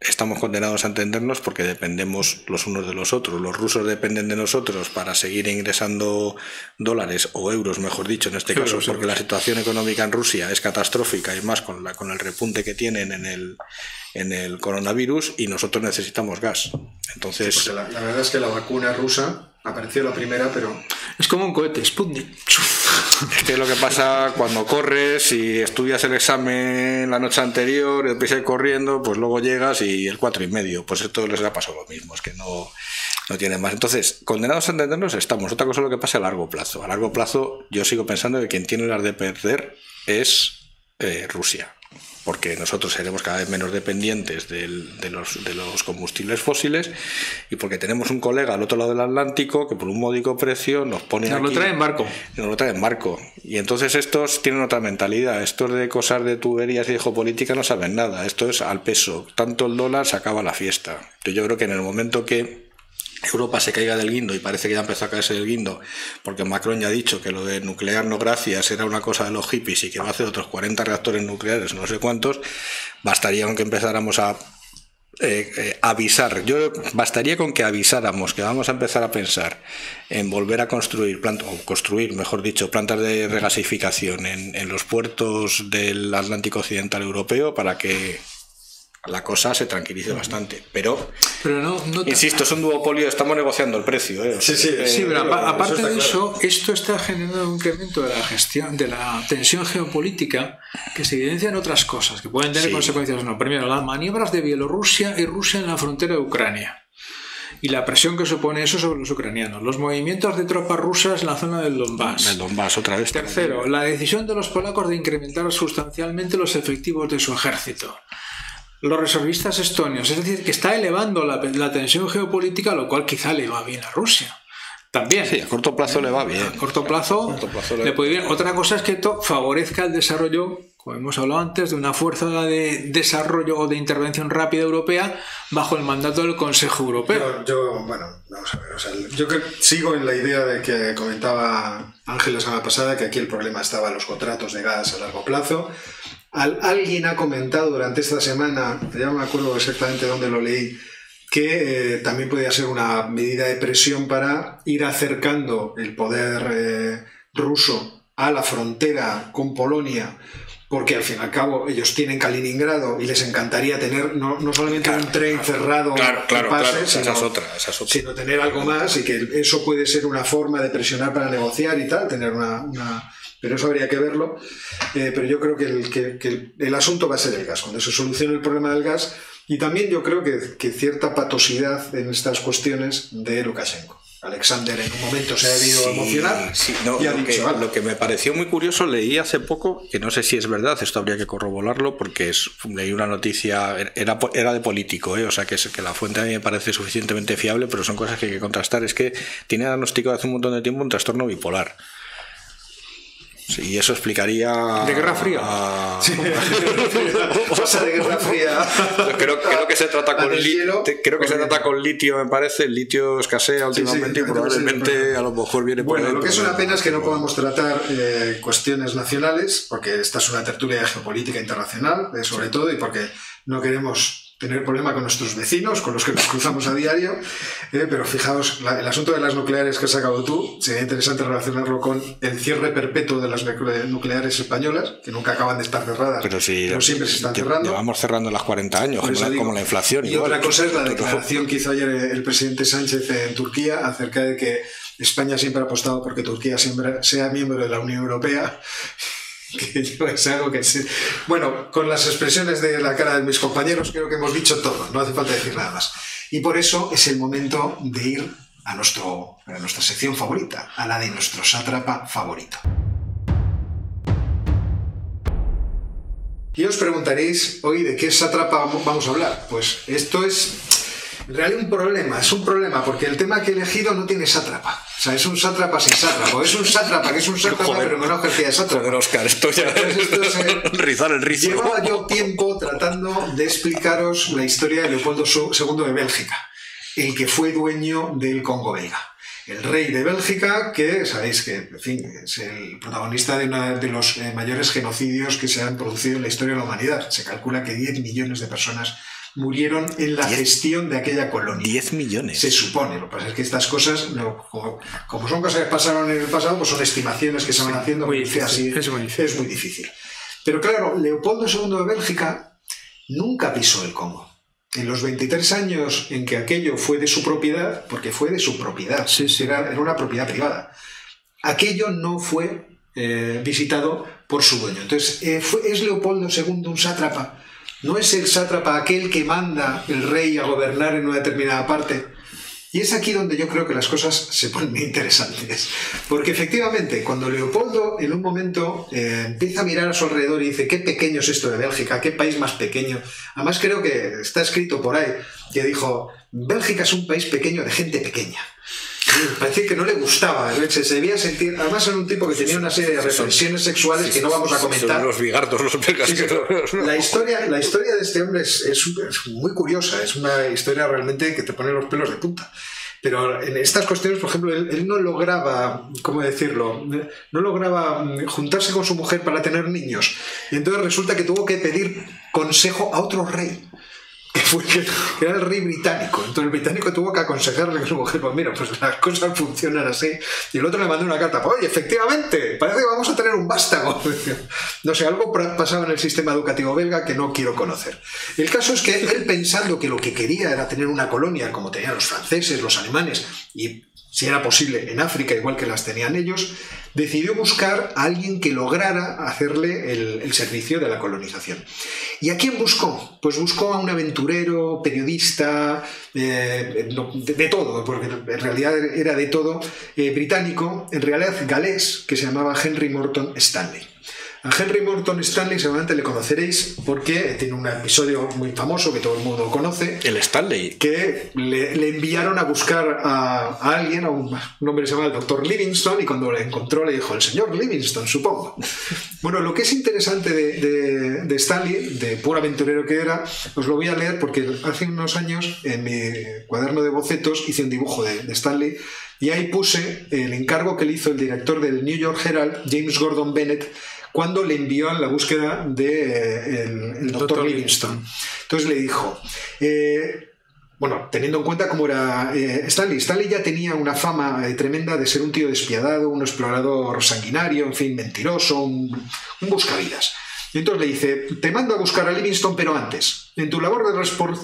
estamos condenados a entendernos porque dependemos los unos de los otros. Los rusos dependen de nosotros para seguir ingresando dólares o euros, mejor dicho, en este caso, porque la situación económica en Rusia es catastrófica y más con, la, con el repunte que tienen en el, en el coronavirus y nosotros necesitamos gas. Entonces, Sí, porque la, la verdad es que la vacuna rusa apareció la primera, pero Es como un cohete, Sputnik. Es que lo que pasa cuando corres y estudias el examen la noche anterior y empiezas corriendo, pues luego llegas y el cuatro y medio. Pues esto les ha pasado lo mismo, es que no, no tienen más. Entonces, condenados a entendernos estamos. Otra cosa es lo que pasa a largo plazo. A largo plazo yo sigo pensando que quien tiene las de perder es eh, Rusia. Porque nosotros seremos cada vez menos dependientes del- de, los, de los combustibles fósiles y porque tenemos un colega al otro lado del Atlántico que por un módico precio nos pone Nos lo trae en barco. nos lo traen en barco. Y entonces estos tienen otra mentalidad. Estos de cosas de tuberías y de geopolítica no saben nada. Esto es al peso. Tanto el dólar se acaba la fiesta. Yo creo que en el momento que Europa se caiga del guindo y parece que ya empezó a caerse del guindo porque Macron ya ha dicho que lo de nuclear no gracias era una cosa de los hippies y que va a hacer otros 40 reactores nucleares, no sé cuántos, bastaría con que empezáramos a eh, eh, avisar. Yo bastaría con que avisáramos que vamos a empezar a pensar en volver a construir plantas, o construir, mejor dicho, plantas de regasificación en, en los puertos del Atlántico Occidental Europeo para que la cosa se tranquilice bastante. Pero, Pero no, insisto, es un duopolio, estamos negociando el precio. ¿eh? O sea, Sí, sí, eh, Sí, pero aparte de claro. eso, esto está generando un incremento de la gestión, de la tensión geopolítica que se evidencia en otras cosas, que pueden tener Sí. consecuencias o no. Primero, las maniobras de Bielorrusia y Rusia en la frontera de Ucrania. Y la presión que supone eso sobre los ucranianos. Los movimientos de tropas rusas en la zona del Donbass. el Donbass otra vez. Tercero, la decisión de los polacos de incrementar sustancialmente los efectivos de su ejército. Los reservistas estonios, es decir, que está elevando la, la tensión geopolítica, lo cual quizá le va bien a Rusia. También. Sí, a corto plazo le va bien. A corto plazo, corto plazo le- le puede bien. Otra cosa es que esto favorezca el desarrollo, como hemos hablado antes, de una fuerza de desarrollo o de intervención rápida europea bajo el mandato del Consejo Europeo. Yo, yo, bueno, vamos a ver, o sea, yo que sigo en la idea de que comentaba Ángel la semana pasada, que aquí el problema estaba en los contratos de gas a largo plazo. Al- alguien ha comentado durante esta semana, ya no me acuerdo exactamente dónde lo leí, que eh, también podía ser una medida de presión para ir acercando el poder eh, ruso a la frontera con Polonia, porque al fin y al cabo ellos tienen Kaliningrado y les encantaría tener no, no solamente un tren cerrado Claro, pase. Esa sino- es otra. Esa es otra. sino tener algo más y que eso puede ser una forma de presionar para negociar y tal, tener una... una- pero eso habría que verlo. Eh, pero yo creo que el, que- que el- el asunto va a ser el gas. Cuando se solucione el problema del gas, y también yo creo que, que cierta patosidad en estas cuestiones de Lukashenko. Alexander en un momento se ha debido Sí, emocionar sí, no, y ha lo, que, dicho, "Ala". lo que me pareció muy curioso, leí hace poco, que no sé si es verdad, esto habría que corroborarlo, porque es, leí una noticia, era, era de político, ¿eh? o sea que, es, que la fuente a mí me parece suficientemente fiable, pero son cosas que hay que contrastar. Es que tiene diagnosticado hace un montón de tiempo un trastorno bipolar. Sí, y eso explicaría. ¿De Guerra Fría? a- Pasa de Guerra Fría. Creo, creo que se trata con li- deshielo. te- creo que se trata con litio, me parece. El litio escasea Sí, sí, últimamente y probablemente sí, a lo mejor viene por Bueno, ahí, lo que es una pena es que no podamos tratar eh, cuestiones nacionales, porque esta es una tertulia de geopolítica internacional, eh, sobre todo, y porque no queremos tener problema con nuestros vecinos, con los que nos cruzamos a diario. eh, pero fijaos, la- el asunto de las nucleares que has sacado tú, sería interesante relacionarlo con el cierre perpetuo de las nucle- nucleares españolas, que nunca acaban de estar cerradas, Pero si siempre se están cerrando. Llevamos cerrando las 40 años, como digo. como la inflación. Y igual. otra cosa es la declaración que hizo ayer el presidente Sánchez en Turquía acerca de que España siempre ha apostado porque Turquía siempre sea miembro de la Unión Europea. Que es algo que. Bueno, con las expresiones de la cara de mis compañeros creo que hemos dicho todo, no hace falta decir nada más. Y por eso es el momento de ir a, nuestro, a nuestra sección favorita, a la de nuestro sátrapa favorito. Y os preguntaréis, hoy, ¿de qué sátrapa vamos a hablar? Pues esto es en realidad un problema, es un problema, porque el tema que he elegido no tiene sátrapa. O sea, es un sátrapa sin sátrapa, o es un sátrapa que es un sátrapa Joder. pero no ejercía de sátrapa. Joder, Oscar, esto ya esto es, eh, rizar el rizo. Llevaba yo tiempo tratando de explicaros la historia de Leopoldo II de Bélgica, el que fue dueño del Congo belga. El rey de Bélgica, que sabéis que en fin, es el protagonista de uno de los eh, mayores genocidios que se han producido en la historia de la humanidad. Se calcula que 10 millones de personas murieron en la gestión de aquella colonia. 10 millones. Se supone. Lo que pasa es que estas cosas, no, como, como son cosas que pasaron en el pasado, pues son estimaciones que se van haciendo. muy porque difícil, así es muy difícil. es muy difícil. Pero claro, Leopoldo II de Bélgica nunca pisó el Congo. En los 23 años en que aquello fue de su propiedad, porque fue de su propiedad, Sí, sí. Era, era una propiedad privada, aquello no fue eh, visitado por su dueño. Entonces, eh, fue- ¿es Leopoldo II un sátrapa? ¿No es el sátrapa aquel que manda el rey a gobernar en una determinada parte? Y es aquí donde yo creo que las cosas se ponen interesantes. Porque efectivamente, cuando Leopoldo en un momento eh, empieza a mirar a su alrededor y dice, qué pequeño es esto de Bélgica, qué país más pequeño. Además creo que está escrito por ahí que dijo, Bélgica es un país pequeño de gente pequeña. Parecía que no le gustaba, se debía sentir, además era un tipo que tenía una serie de reflexiones sexuales que no vamos a comentar. Son los bigardos, los belgas. Sí, sí, no- la, historia, la historia de este hombre es, es- es muy curiosa, es una historia realmente que te pone los pelos de punta. Pero en estas cuestiones, por ejemplo, él, él no lograba, ¿cómo decirlo? No lograba mm, juntarse con su mujer para tener niños. Y entonces resulta que tuvo que pedir consejo a otro rey. Que, fue, que era el rey británico. Entonces el británico tuvo que aconsejarle a su mujer, pues mira, pues las cosas funcionan así. Y el otro le mandó una carta, pues, oye, efectivamente, parece que vamos a tener un vástago. No sé, algo pasaba en el sistema educativo belga que no quiero conocer. El caso es que él pensando que lo que quería era tener una colonia como tenían los franceses, los alemanes, y si era posible en África, igual que las tenían ellos, decidió buscar a alguien que lograra hacerle el, servicio de la colonización. ¿Y a quién buscó? Pues buscó a un aventurero, periodista, eh, de todo, porque en realidad era de todo, eh, británico, en realidad galés, que se llamaba Henry Morton Stanley. A Henry Morton Stanley seguramente le conoceréis porque tiene un episodio muy famoso que todo el mundo conoce, El Stanley. que le, le enviaron a buscar a, a alguien, a un, hombre que se llama el doctor Livingstone, y cuando le encontró le dijo, el señor Livingstone, supongo. Bueno, lo que es interesante de, de- de Stanley, de puro aventurero que era, os lo voy a leer porque hace unos años en mi cuaderno de bocetos hice un dibujo de, de Stanley y ahí puse el encargo que le hizo el director del New York Herald, James Gordon Bennett, cuando le envió en la búsqueda del de, el, el doctor. Livingstone. Entonces le dijo, eh, bueno, teniendo en cuenta cómo era eh, Stanley, Stanley ya tenía una fama eh, tremenda de ser un tío despiadado, un explorador sanguinario, en fin, mentiroso, un, un buscavidas. Y entonces le dice, te mando a buscar a Livingstone, pero antes, en tu labor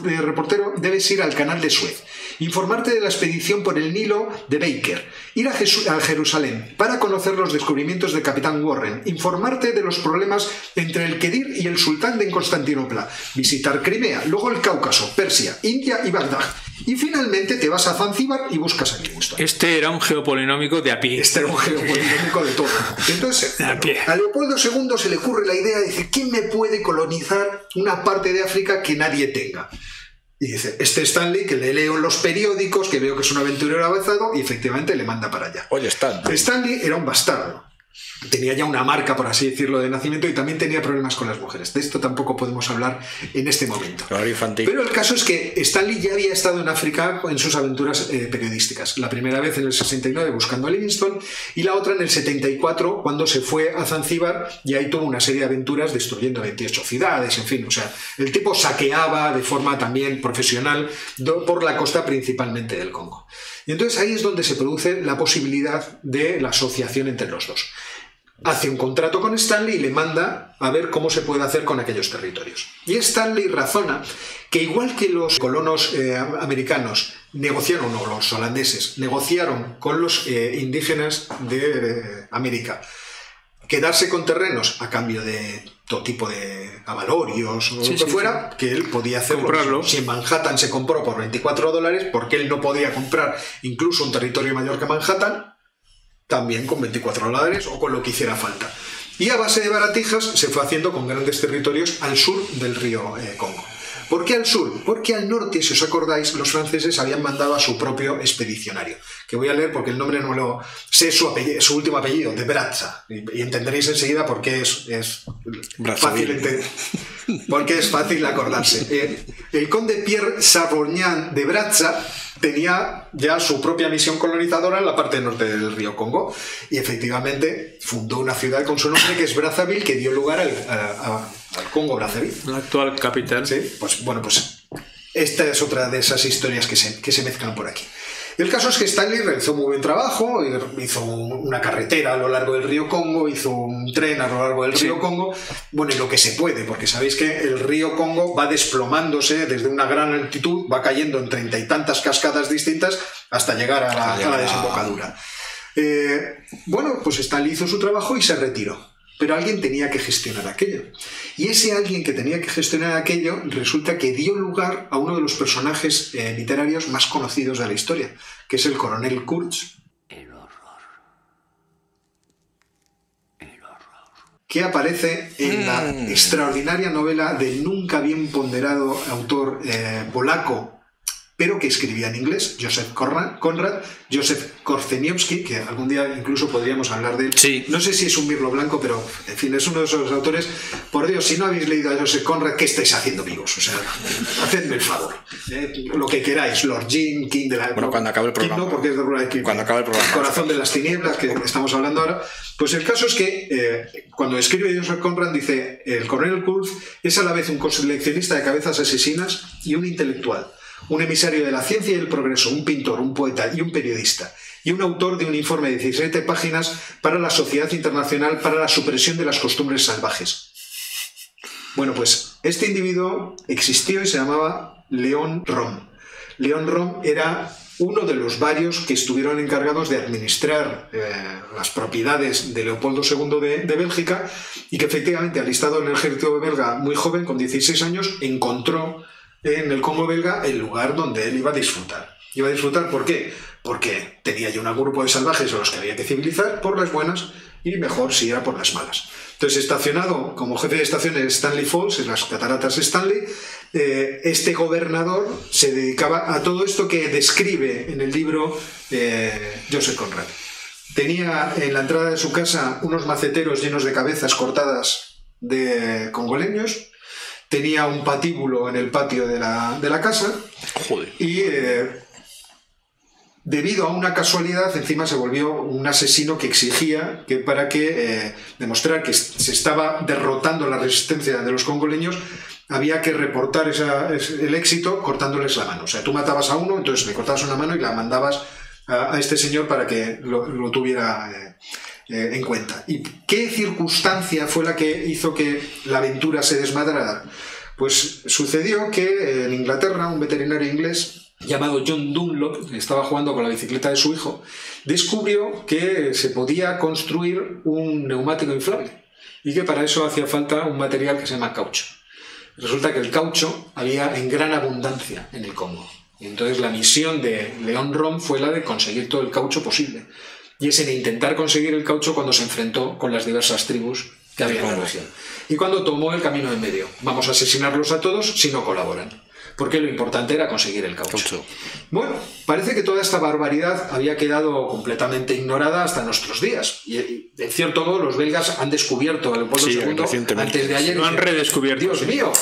de reportero debes ir al canal de Suez, informarte de la expedición por el Nilo de Baker, ir a, a Jerusalén para conocer los descubrimientos del capitán Warren, informarte de los problemas entre el Kedir y el sultán de Constantinopla, visitar Crimea, luego el Cáucaso, Persia, India y Bagdad. Y finalmente te vas a Zanzíbar y buscas a Livingstone. Este era un geopolinómico de a pie. Este era un geopolítico de todo. Entonces, A pie. a Leopoldo II se le ocurre la idea de decir, ¿quién me puede colonizar una parte de África que nadie tenga? Y dice, este Stanley, que le leo en los periódicos, que veo que es un aventurero avanzado, y efectivamente le manda para allá. Oye, Stan. Stanley era un bastardo. Tenía ya una marca, por así decirlo, de nacimiento y también tenía problemas con las mujeres. De esto tampoco podemos hablar en este momento. Pero el caso es que Stanley ya había estado en África en sus aventuras eh, periodísticas. La primera vez en el 69 buscando a Livingstone y la otra en el 74 cuando se fue a Zanzíbar y ahí tuvo una serie de aventuras destruyendo 28 ciudades, en fin. O sea, el tipo saqueaba de forma también profesional por la costa principalmente del Congo. Y entonces ahí es donde se produce la posibilidad de la asociación entre los dos hace un contrato con Stanley y le manda a ver cómo se puede hacer con aquellos territorios. Y Stanley razona que igual que los colonos eh, americanos negociaron, o los holandeses, negociaron con los eh, indígenas de eh, América, quedarse con terrenos a cambio de todo tipo de avalorios o Sí, lo que sí, fuera, que él podía hacerlo. Comprarlo. Si en Manhattan se compró por 24 dólares, porque él no podía comprar incluso un territorio mayor que Manhattan, también con 24 dólares o con lo que hiciera falta. Y a base de baratijas se fue haciendo con grandes territorios al sur del río eh, Congo. ¿Por qué al sur? Porque al norte, si os acordáis, los franceses habían mandado a su propio expedicionario, que voy a leer porque el nombre no lo sé, su, apellido- su último apellido, de Brazza, y, y entenderéis enseguida por qué es, es fácil, porque es fácil acordarse. Eh, el conde Pierre Savorgnan de Brazza tenía ya su propia misión colonizadora en la parte norte del río Congo y efectivamente fundó una ciudad con su nombre que es Brazzaville que dio lugar al, a- a- al Congo Brazzaville. La actual capital. Sí, pues bueno, pues esta es otra de esas historias que se, que se mezclan por aquí. El caso es que Stanley realizó muy buen trabajo, hizo una carretera a lo largo del río Congo, hizo un tren a lo largo del río Congo, bueno, y lo que se puede, porque sabéis que el río Congo va desplomándose desde una gran altitud, va cayendo en treinta y tantas cascadas distintas hasta llegar a la, a la desembocadura. Eh, bueno, pues Stanley hizo su trabajo y se retiró. Pero alguien tenía que gestionar aquello. Y ese alguien que tenía que gestionar aquello resulta que dio lugar a uno de los personajes eh, literarios más conocidos de la historia, que es el coronel Kurtz. El horror. El horror. que aparece en la extraordinaria novela del nunca bien ponderado autor eh, polaco pero que escribía en inglés, Joseph Conrad, Joseph Korzeniowski, que algún día incluso podríamos hablar de él. Sí. No sé si es un mirlo blanco, pero en fin, es uno de esos autores. Por Dios, si no habéis leído a Joseph Conrad, ¿qué estáis haciendo vivos? O sea, hacedme el favor. Eh, lo que queráis, Lord Jim, King de la... Bueno, cuando acabe el King programa. no, porque es de Rural King. Cuando acabe el programa. Corazón de las tinieblas, que estamos hablando ahora. Pues el caso es que eh, cuando escribe Joseph Conrad dice, el coronel Kurz es a la vez un coleccionista de cabezas asesinas y un intelectual un emisario de la ciencia y el progreso, un pintor, un poeta y un periodista, y un autor de un informe de 17 páginas para la Sociedad Internacional para la Supresión de las Costumbres Salvajes. Bueno, pues este individuo existió y se llamaba León Rom. León Rom era uno de los varios que estuvieron encargados de administrar eh, las propiedades de Leopoldo II de, de, Bélgica y que efectivamente, alistado en el ejército belga muy joven, con 16 años, encontró en el Congo belga el lugar donde él iba a disfrutar. Iba a disfrutar, ¿por qué? Porque tenía ya un grupo de salvajes a los que había que civilizar por las buenas y mejor si era por las malas. Entonces, estacionado como jefe de estación en Stanley Falls, en las cataratas Stanley, eh, este gobernador se dedicaba a todo esto que describe en el libro eh, Joseph Conrad. Tenía en la entrada de su casa unos maceteros llenos de cabezas cortadas de congoleños, tenía un patíbulo en el patio de la, de la casa Joder. y eh, debido a una casualidad encima se volvió un asesino que exigía que para que eh, demostrar que se estaba derrotando la resistencia de los congoleños había que reportar esa, el éxito cortándoles la mano. O sea, tú matabas a uno, entonces le cortabas una mano y la mandabas a, a este señor para que lo, lo tuviera eh, eh, en cuenta. ¿Y qué circunstancia fue la que hizo que la aventura se desmadrara? Pues sucedió que en Inglaterra un veterinario inglés llamado John Dunlop, que estaba jugando con la bicicleta de su hijo, descubrió que se podía construir un neumático inflable y que para eso hacía falta un material que se llama caucho. Resulta que el caucho había en gran abundancia en el Congo. Y entonces la misión de León Rom fue la de conseguir todo el caucho posible. Y es en intentar conseguir el caucho cuando se enfrentó con las diversas tribus que había en la región. Y cuando tomó el camino en medio. Vamos a asesinarlos a todos si no colaboran. Porque lo importante era conseguir el caucho. Caucho. Bueno, parece que toda esta barbaridad había quedado completamente ignorada hasta nuestros días. Y, en cierto modo, los belgas han descubierto a Leopoldo Sí, II antes de ayer. Lo han redescubierto, Dios sí. mío,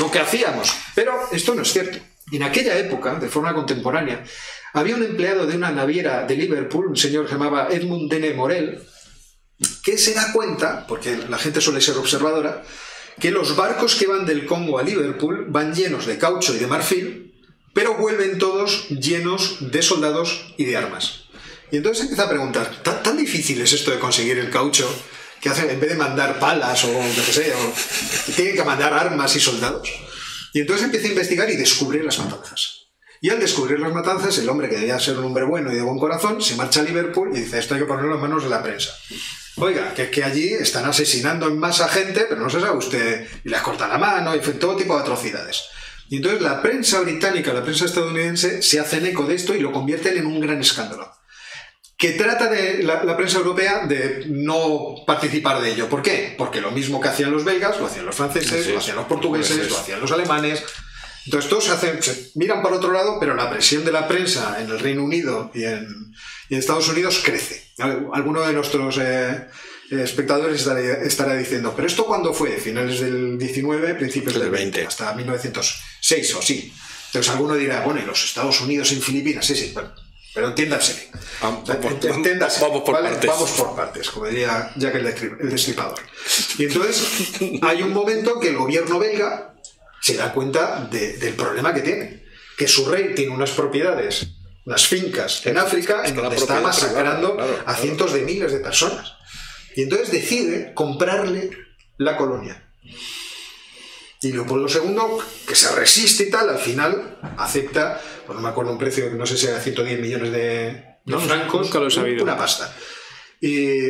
lo que hacíamos. Pero esto no es cierto. En aquella época, de forma contemporánea, había un empleado de una naviera de Liverpool, un señor que llamaba Edmund Dene Morel, que se da cuenta, porque la gente suele ser observadora, que los barcos que van del Congo a Liverpool van llenos de caucho y de marfil, pero vuelven todos llenos de soldados y de armas. Y entonces empieza a preguntar, ¿tan, difícil es esto de conseguir el caucho? Que hacen, en vez de mandar palas o lo que sea, tienen que mandar armas y soldados. Y entonces empieza a investigar y descubre las matanzas. Y al descubrir las matanzas, el hombre que debía ser un hombre bueno y de buen corazón, se marcha a Liverpool y dice, esto hay que ponerlo en manos de la prensa. Oiga, que es que allí están asesinando en masa gente, pero no se sabe usted, y les cortan la mano, y todo tipo de atrocidades. Y entonces la prensa británica, la prensa estadounidense, se hacen eco de esto y lo convierten en un gran escándalo. Que trata de la, la prensa europea de no participar de ello. ¿Por qué? Porque lo mismo que hacían los belgas, lo hacían los franceses, lo hacían los Portugueses. lo hacían los alemanes. Entonces todos se, hacen, se miran para otro lado, pero la presión de la prensa en el Reino Unido y en, y en Estados Unidos crece. Al- Alguno de nuestros eh, espectadores estará, estará diciendo, ¿pero esto cuándo fue? Finales del 19, principios del Del 20, 20. hasta 1906 o sí. Entonces alguno dirá, bueno, ¿y los Estados Unidos en Filipinas? Sí, sí, pero, pero entiéndase. Vamos, sea, vamos- ent- entiéndase, vamos por ¿vale? partes. Vamos por partes, como diría Jack el Destripador. Y entonces hay un momento que el gobierno belga se da cuenta de- del problema que tiene. Que su rey tiene unas propiedades, unas fincas en África, en donde está masacrando claro, a cientos de miles de personas. Y entonces decide comprarle la colonia. Y Leopoldo II, que se resiste y tal, al final acepta, pues no me acuerdo un precio, no sé si era 110 millones de, de No, francos, nunca lo he sabido. una pasta. Y,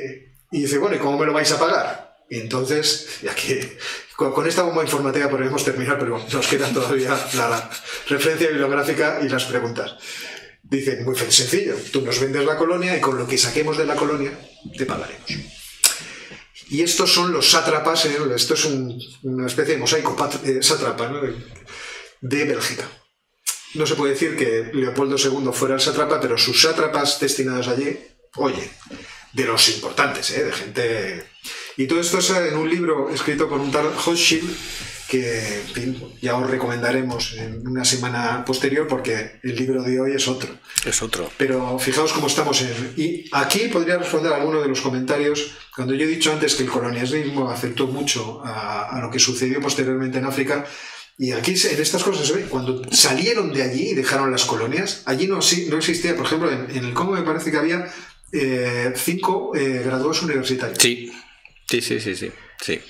y dice, bueno, ¿y cómo me lo vais a pagar? Entonces, ya que con, esta bomba informativa podemos terminar, pero nos queda todavía la, referencia bibliográfica y las preguntas. Dice, muy sencillo, tú nos vendes la colonia y con lo que saquemos de la colonia te pagaremos. Y estos son los sátrapas, ¿eh? esto es un- una especie de mosaico eh, sátrapa de, de Bélgica. No se puede decir que Leopoldo II fuera el sátrapa, pero sus sátrapas destinados allí, oye, de los importantes, ¿eh? de gente... Y todo esto es en un libro escrito por un tal Hochschild, que en fin, ya os recomendaremos en una semana posterior porque el libro de hoy es otro. Es otro. Pero fijaos cómo estamos en... Y aquí podría responder a alguno de los comentarios. Cuando yo he dicho antes que el colonialismo afectó mucho a, a lo que sucedió posteriormente en África, y aquí en estas cosas se ve, cuando salieron de allí y dejaron las colonias, allí no, no existía, por ejemplo, en, en el Congo me parece que había eh, cinco eh, graduados universitarios. Sí, sí, sí, sí, sí. sí.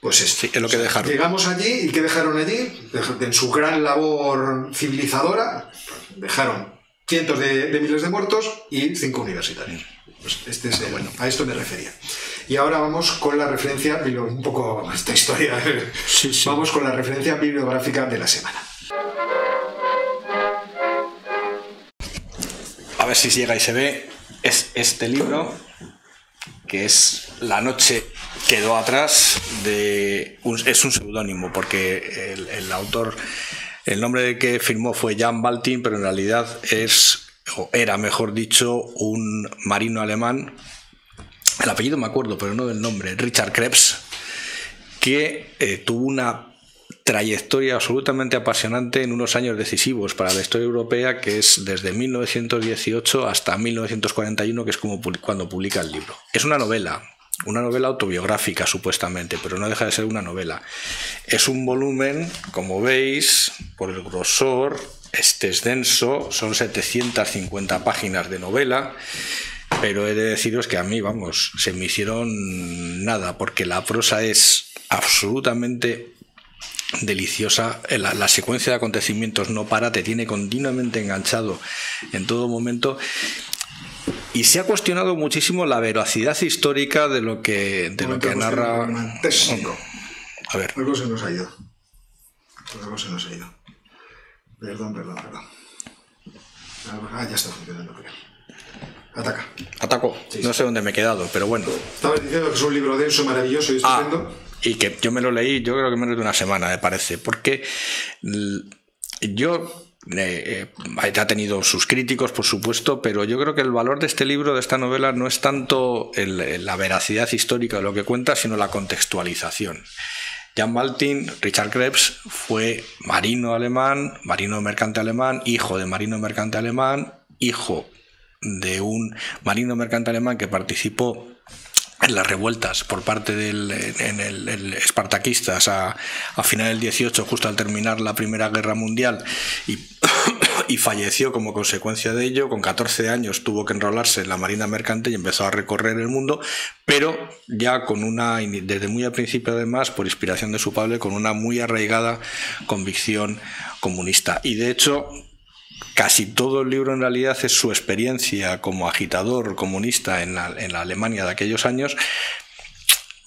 Pues esto. Sí, es lo que dejaron. Llegamos allí y ¿qué dejaron allí? En su gran labor civilizadora, dejaron cientos de, de miles de muertos y cinco universitarios. Pues este es el- bueno, a esto me refería. Y ahora vamos con la referencia, un poco esta historia, Sí, sí. vamos con la referencia bibliográfica de la semana. A ver si llega y se ve. Es este libro, que es La noche quedó atrás, de es un seudónimo, porque el, autor, el nombre que firmó fue Jan Baltin, pero en realidad es, o era mejor dicho, un marino alemán. El apellido me acuerdo, pero no del nombre, Richard Krebs, que eh, tuvo una trayectoria absolutamente apasionante en unos años decisivos para la historia europea, que es desde 1918 hasta 1941, que es como cuando publica el libro. Es una novela, una novela autobiográfica supuestamente, pero no deja de ser una novela. Es un volumen, como veis, por el grosor, este es denso, son 750 páginas de novela. Pero he de deciros que a mí, vamos, se me hicieron nada, porque la prosa es absolutamente deliciosa. La, la secuencia de acontecimientos no para, te tiene continuamente enganchado en todo momento. Y se ha cuestionado muchísimo la veracidad histórica de lo que, de lo que Momento, narra. A ver, Algo se nos ha ido. Algo se nos ha ido. Perdón, perdón, perdón. Ah, ya está funcionando, creo. Ataca. ataco. No sé dónde me he quedado, pero bueno. Estabas diciendo que es un libro denso, maravilloso y Ah, estupendo. Y que yo me lo leí, yo creo que menos de una semana, me parece, porque yo eh, eh, ha tenido sus críticos, por supuesto, pero yo creo que el valor de este libro, de esta novela, no es tanto la veracidad histórica de lo que cuenta, sino la contextualización. Jan Baltin, Richard Krebs, fue marino alemán, marino mercante alemán, hijo de marino mercante alemán, hijo de un marino mercante alemán que participó en las revueltas por parte del en espartaquistas a, a final del 18 justo al terminar la primera guerra mundial y, y falleció como consecuencia de ello. Con 14 años tuvo que enrolarse en la marina mercante y empezó a recorrer el mundo pero ya con una desde muy al principio además por inspiración de su padre con una muy arraigada convicción comunista. Y de hecho casi todo el libro en realidad es su experiencia como agitador comunista en la, en la Alemania de aquellos años.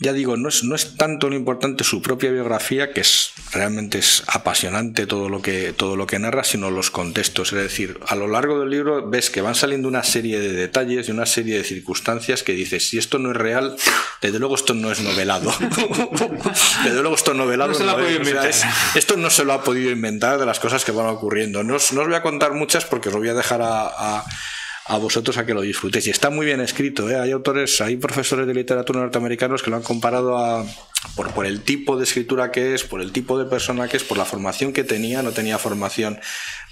Ya digo, no es, no es tanto lo importante su propia biografía, que es realmente es apasionante todo lo que todo lo que narra, sino los contextos. Es decir, a lo largo del libro ves que van saliendo una serie de detalles y una serie de circunstancias que dices, si esto no es real, desde luego esto no es novelado. desde luego esto novelado No se lo ha es. O sea, esto no se lo ha podido inventar de las cosas que van ocurriendo. No os, no os voy a contar muchas porque os lo voy a dejar a, a- a vosotros a que lo disfrutéis. Y está muy bien escrito. ¿eh? Hay autores, hay profesores de literatura norteamericanos que lo han comparado a, por, por el tipo de escritura que es, por el tipo de persona que es, por la formación que tenía. No tenía formación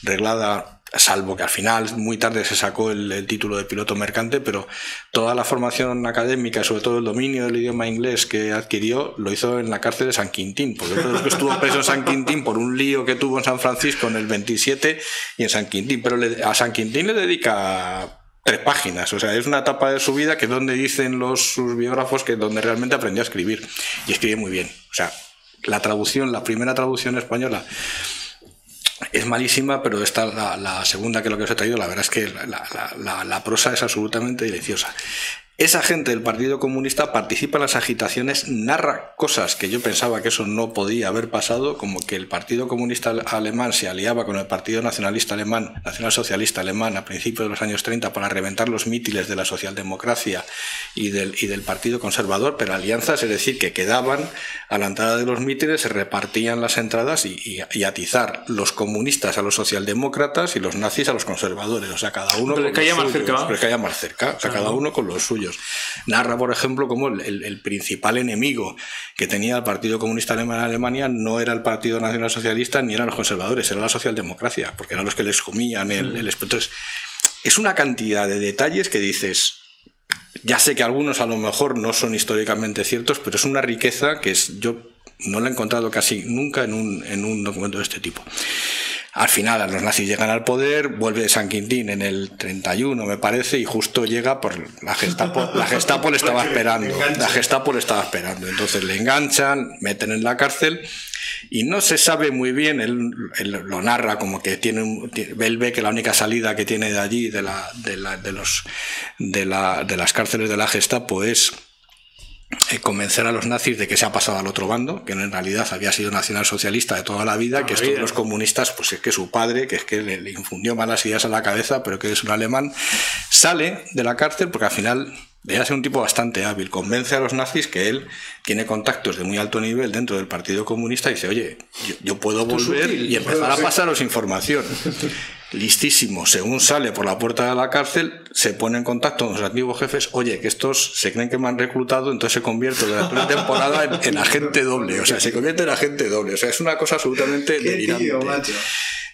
reglada salvo que al final muy tarde se sacó el, título de piloto mercante, pero toda la formación académica, sobre todo el dominio del idioma inglés que adquirió, lo hizo en la cárcel de San Quintín, porque estuvo preso en San Quintín por un lío que tuvo en San Francisco en el 27 y en San Quintín, pero a San Quintín le dedica tres páginas, o sea, es una etapa de su vida que es donde dicen los sus biógrafos que donde realmente aprendió a escribir y escribe muy bien, o sea, la traducción, la primera traducción española es malísima, pero esta, la, la segunda que lo que os he traído, la verdad es que la prosa es absolutamente deliciosa. Esa gente del Partido Comunista participa en las agitaciones, narra cosas que yo pensaba que eso no podía haber pasado, como que el Partido Comunista Alemán se aliaba con el Partido Nacionalista Alemán, Nacional Socialista Alemán, a principios de los años 30 para reventar los mítiles de la socialdemocracia y del, y del Partido Conservador, pero alianzas, es decir, que quedaban a la entrada de los mítines, se repartían las entradas y, y, atizar los comunistas a los socialdemócratas y los nazis a los conservadores. O sea, cada uno. Pero con más cerca. Pero más cerca. O sea, cada uno con los Narra, por ejemplo, como el, principal enemigo que tenía el Partido Comunista Alemán en Alemania no era el Partido Nacional Socialista ni eran los conservadores, era la socialdemocracia, porque eran los que les comían el, el Entonces, es una cantidad de detalles que dices, ya sé que algunos a lo mejor no son históricamente ciertos, pero es una riqueza que es, yo no la he encontrado casi nunca en un, en un documento de este tipo. Al final los nazis llegan al poder, vuelve San Quintín en el 31 me parece y justo llega por la Gestapo, la Gestapo le estaba esperando, la Gestapo le estaba esperando, entonces le enganchan, meten en la cárcel y no se sabe muy bien, él, lo narra como que tiene, un, él ve que la única salida que tiene de allí, de, la, de, la, de, los, de, la, de las cárceles de la Gestapo es eh, convencer a los nazis de que se ha pasado al otro bando, que en realidad había sido nacionalsocialista de toda la vida, que estos los comunistas, pues es que su padre, que es que le, infundió malas ideas a la cabeza, pero que es un alemán, sale de la cárcel porque al final debe ser un tipo bastante hábil, convence a los nazis que él tiene contactos de muy alto nivel dentro del Partido Comunista y dice, oye, yo, puedo volver y empezar a pasaros información. listísimo, según sale por la puerta de la cárcel, se pone en contacto con los antiguos jefes, oye, que estos se creen que me han reclutado, entonces se convierte durante una temporada en, agente doble, o sea, se convierte en agente doble, o sea, es una cosa absolutamente delirante.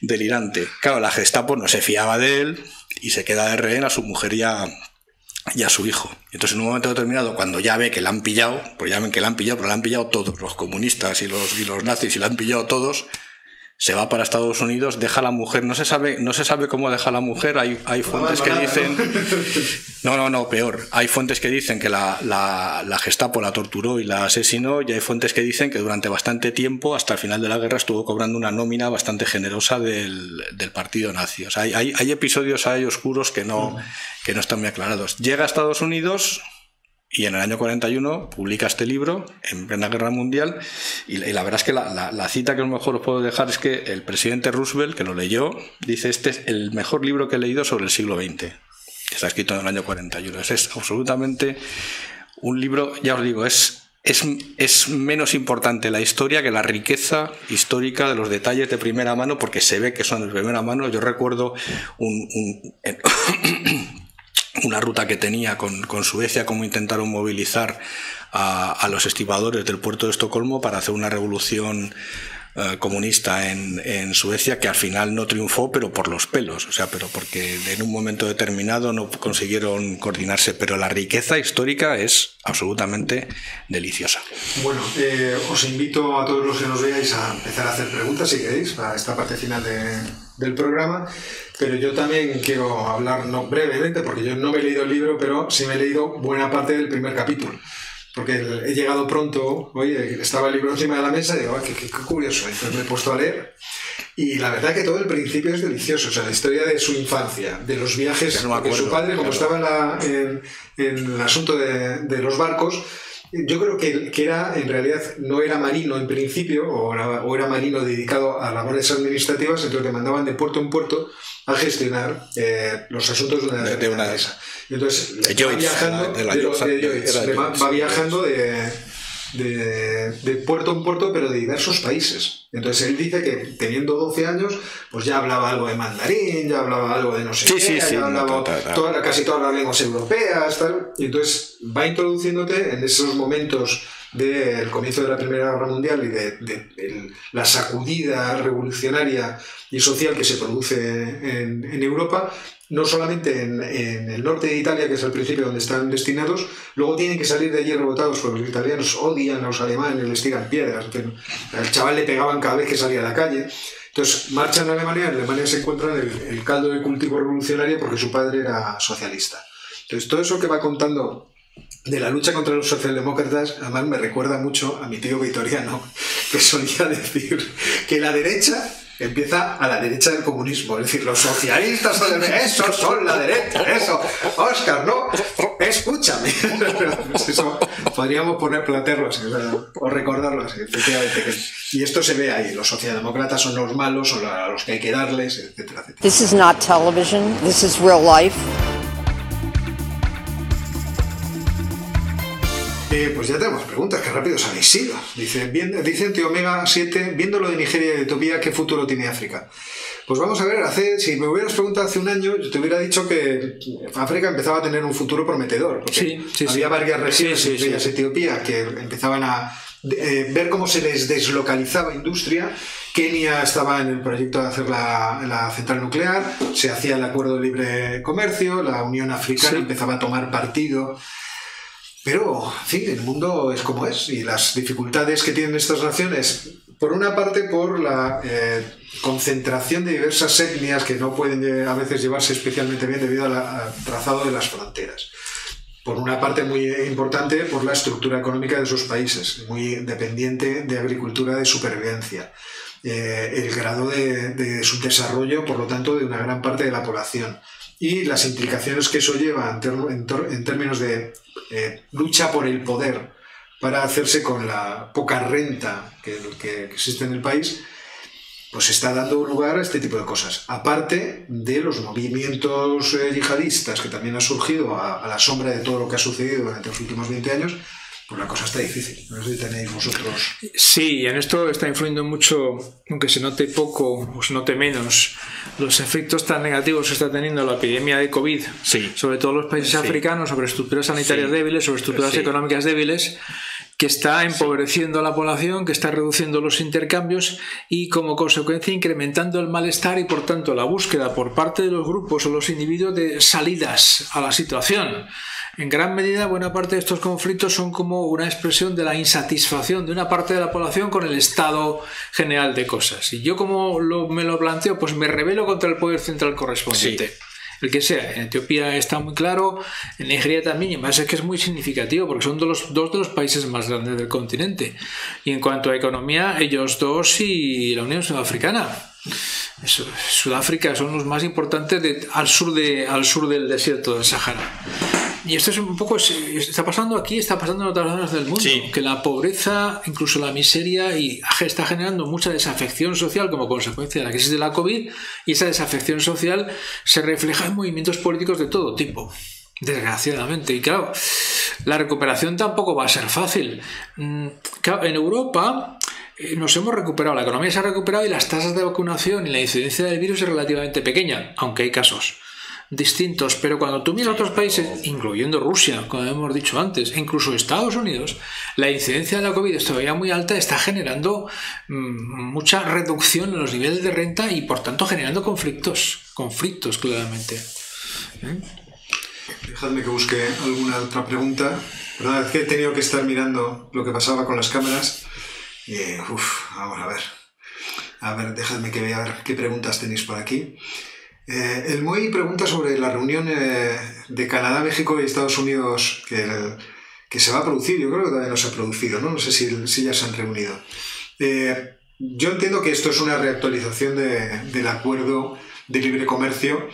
delirante. Claro, la Gestapo no se fiaba de él y se queda de rehén a su mujer y a, su hijo. Entonces, en un momento determinado, cuando ya ve que la han pillado, pues ya ven que la han pillado, pero la han pillado todos, los comunistas y los, y los nazis, y la han pillado todos, se va para Estados Unidos, deja a la mujer, no se sabe, no se sabe cómo deja a la mujer, hay, hay fuentes que dicen, no, no, no, peor, hay fuentes que dicen que la, la, la, Gestapo la torturó y la asesinó, y hay fuentes que dicen que durante bastante tiempo, hasta el final de la guerra, estuvo cobrando una nómina bastante generosa del, del partido nazi. O sea, hay, hay, hay episodios ahí oscuros que no, que no están muy aclarados. Llega a Estados Unidos, y en el año 41 publica este libro, en plena guerra mundial, y, la verdad es que la, cita que a lo mejor os puedo dejar es que el presidente Roosevelt, que lo leyó, dice, este es el mejor libro que he leído sobre el siglo XX, que está escrito en el año 41. Es, absolutamente un libro, ya os digo, es, es, es, menos importante la historia que la riqueza histórica de los detalles de primera mano, porque se ve que son de primera mano. Yo recuerdo un, un una ruta que tenía con, con Suecia, cómo intentaron movilizar a, los estibadores del puerto de Estocolmo para hacer una revolución eh, comunista en, en, Suecia que al final no triunfó, pero por los pelos, o sea, pero porque en un momento determinado no consiguieron coordinarse, pero la riqueza histórica es absolutamente deliciosa. Bueno, eh, os invito a todos los que nos veáis a empezar a hacer preguntas si queréis para esta parte final de, del programa. Pero yo también quiero hablar no, brevemente, porque yo no me he leído el libro, pero sí me he leído buena parte del primer capítulo. Porque he llegado pronto, oye, estaba el libro encima de la mesa y digo, qué, qué, curioso. Entonces me he puesto a leer. Y la verdad que todo el principio es delicioso. O sea, la historia de su infancia, de los viajes, no porque su padre, como estaba en, en, el asunto de, de los barcos, yo creo que, que, era, en realidad, no era marino en principio, o era, o era marino dedicado a labores administrativas, entonces le mandaban de puerto en puerto a gestionar eh, los asuntos de una, de, una empresa. Entonces, va viajando, de, va viajando de, de, puerto en puerto, pero de diversos países. Entonces él dice que teniendo 12 años, pues ya hablaba algo de mandarín, ya hablaba algo de no sé Sí, qué, sí, sí, ya hablaba no, ta, ta, ta. toda- casi todas las lenguas europeas, tal. Y entonces va introduciéndote en esos momentos del comienzo de la Primera Guerra Mundial y de, la sacudida revolucionaria y social que se produce en, Europa, no solamente en, el norte de Italia, que es al principio donde están destinados, luego tienen que salir de allí rebotados porque los italianos odian a los alemanes, les tiran piedras, al chaval le pegaban cada vez que salía a la calle. Entonces marchan a Alemania, en Alemania se encuentran el, el caldo de cultivo revolucionario porque su padre era socialista. Entonces todo eso que va contando de la lucha contra los socialdemócratas, además me recuerda mucho a mi tío Vitoriano, que solía decir que la derecha empieza a la derecha del comunismo, es decir, los socialistas son son la derecha, eso, Oscar, no, escúchame. Eso podríamos poner plantearlo así, o, recordarlo así, efectivamente. y esto se ve ahí, los socialdemócratas son los malos, son a los que hay que darles, etcétera, etcétera. This is not television. This is real life. Eh, pues ya tenemos preguntas, qué rápido habéis ido. Dice, viendo, dicen Tío Omega 7, viendo lo de Nigeria y Etiopía, ¿qué futuro tiene África? Pues vamos a ver, hace, si me hubieras preguntado hace un año, yo te hubiera dicho que África empezaba a tener un futuro prometedor. porque Sí, sí, había sí. varias regiones, entre ellas. Etiopía, que empezaban a eh, ver cómo se les deslocalizaba industria. Kenia estaba en el proyecto de hacer la, la central nuclear, se hacía el acuerdo de libre comercio, la Unión Africana empezaba a tomar partido pero, fin, el mundo es como es y las dificultades que tienen estas naciones, por una parte por la eh, concentración de diversas etnias que no pueden a veces llevarse especialmente bien debido al trazado de las fronteras. Por una parte muy importante por la estructura económica de sus países, muy dependiente de agricultura de supervivencia. Eh, el grado de, de subdesarrollo, por lo tanto, de una gran parte de la población y las implicaciones que eso lleva en, términos de eh, lucha por el poder para hacerse con la poca renta que, existe en el país, pues está dando lugar a este tipo de cosas. Aparte de los movimientos eh, yihadistas que también han surgido a, a la sombra de todo lo que ha sucedido durante los últimos 20 años, pues la cosa está difícil. No sé si tenéis vosotros... Sí, y en esto está influyendo mucho, aunque se note poco o se note menos, los efectos tan negativos que está teniendo la epidemia de COVID, Sí. sobre todo en los países Sí. africanos, sobre estructuras sanitarias Sí. débiles, sobre estructuras Sí. económicas débiles, que está empobreciendo a la población, que está reduciendo los intercambios y como consecuencia incrementando el malestar y por tanto la búsqueda por parte de los grupos o los individuos de salidas a la situación. En gran medida, buena parte de estos conflictos son como una expresión de la insatisfacción de una parte de la población con el estado general de cosas. Y yo como lo- me lo planteo, pues me rebelo contra el poder central correspondiente. Que sea, en Etiopía está muy claro, en Nigeria también, y además es que es muy significativo porque son los, dos de los países más grandes del continente. Y en cuanto a economía, ellos dos y la Unión Sudafricana. Sudáfrica son los más importantes al sur del desierto del Sahara. Y esto es un poco, está pasando aquí, está pasando en otras zonas del mundo, Sí. que la pobreza, incluso la miseria, y está generando mucha desafección social como consecuencia de la crisis de la COVID, y esa desafección social se refleja en movimientos políticos de todo tipo, desgraciadamente. Y claro, la recuperación tampoco va a ser fácil. Mm, en Europa eh, nos hemos recuperado, la economía se ha recuperado y las tasas de vacunación y la incidencia del virus es relativamente pequeña, aunque hay casos distintos, pero cuando tú miras otros países, incluyendo Rusia, como hemos dicho antes, e incluso Estados Unidos, la incidencia de la COVID es todavía muy alta, está generando mm, mucha reducción en los niveles de renta y por tanto generando conflictos, conflictos claramente. Dejadme que busque alguna otra pregunta. Perdón, es que he tenido que estar mirando lo que pasaba con las cámaras. Y, uf, vamos a ver. A ver, dejadme que vea qué preguntas tenéis por aquí. Eh, el Moy pregunta sobre la reunión eh, de Canadá, México y Estados Unidos que, se va a producir. Yo creo que todavía no se ha producido, ¿no? No sé si, ya se han reunido. Eh, yo entiendo que esto es una reactualización de- del acuerdo de libre comercio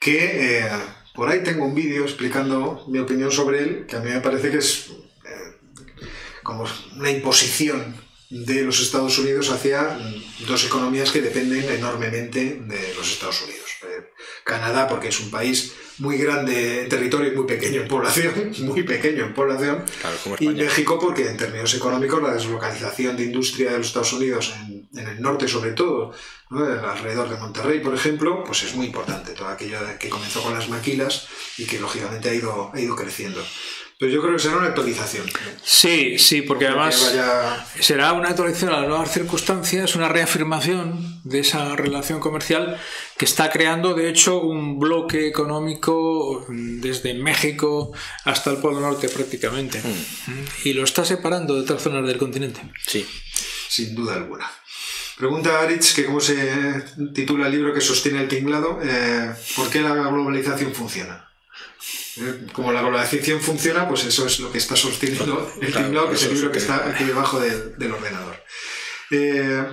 que por ahí tengo un vídeo explicando mi opinión sobre él, que a mí me parece que es como una imposición de los Estados Unidos hacia dos economías que dependen enormemente de los Estados Unidos. Eh, Canadá, porque es un país muy grande en territorio y muy pequeño en población, muy pequeño en población, Claro, y. México porque en términos económicos la deslocalización de industria de los Estados Unidos en, en el norte sobre todo, ¿no? alrededor de Monterrey por ejemplo, pues es muy importante, todo aquello que comenzó con las maquilas y que lógicamente ha ido, ha ido creciendo. Pero yo creo que será una actualización. Sí, sí, porque además vaya- será una actualización a las nuevas circunstancias, una reafirmación de esa relación comercial que está creando, de hecho, un bloque económico desde México hasta el Polo Norte prácticamente. Mm. Y lo está separando de otras zonas del continente. Sí. Sin duda alguna. Pregunta Aritz que cómo se titula el libro que sostiene el tinglado, eh, ¿por qué la globalización funciona? Eh, Como la globalización funciona, pues eso es lo que está sosteniendo el Claro, que es el libro que es que- está aquí debajo del, del ordenador. Eh,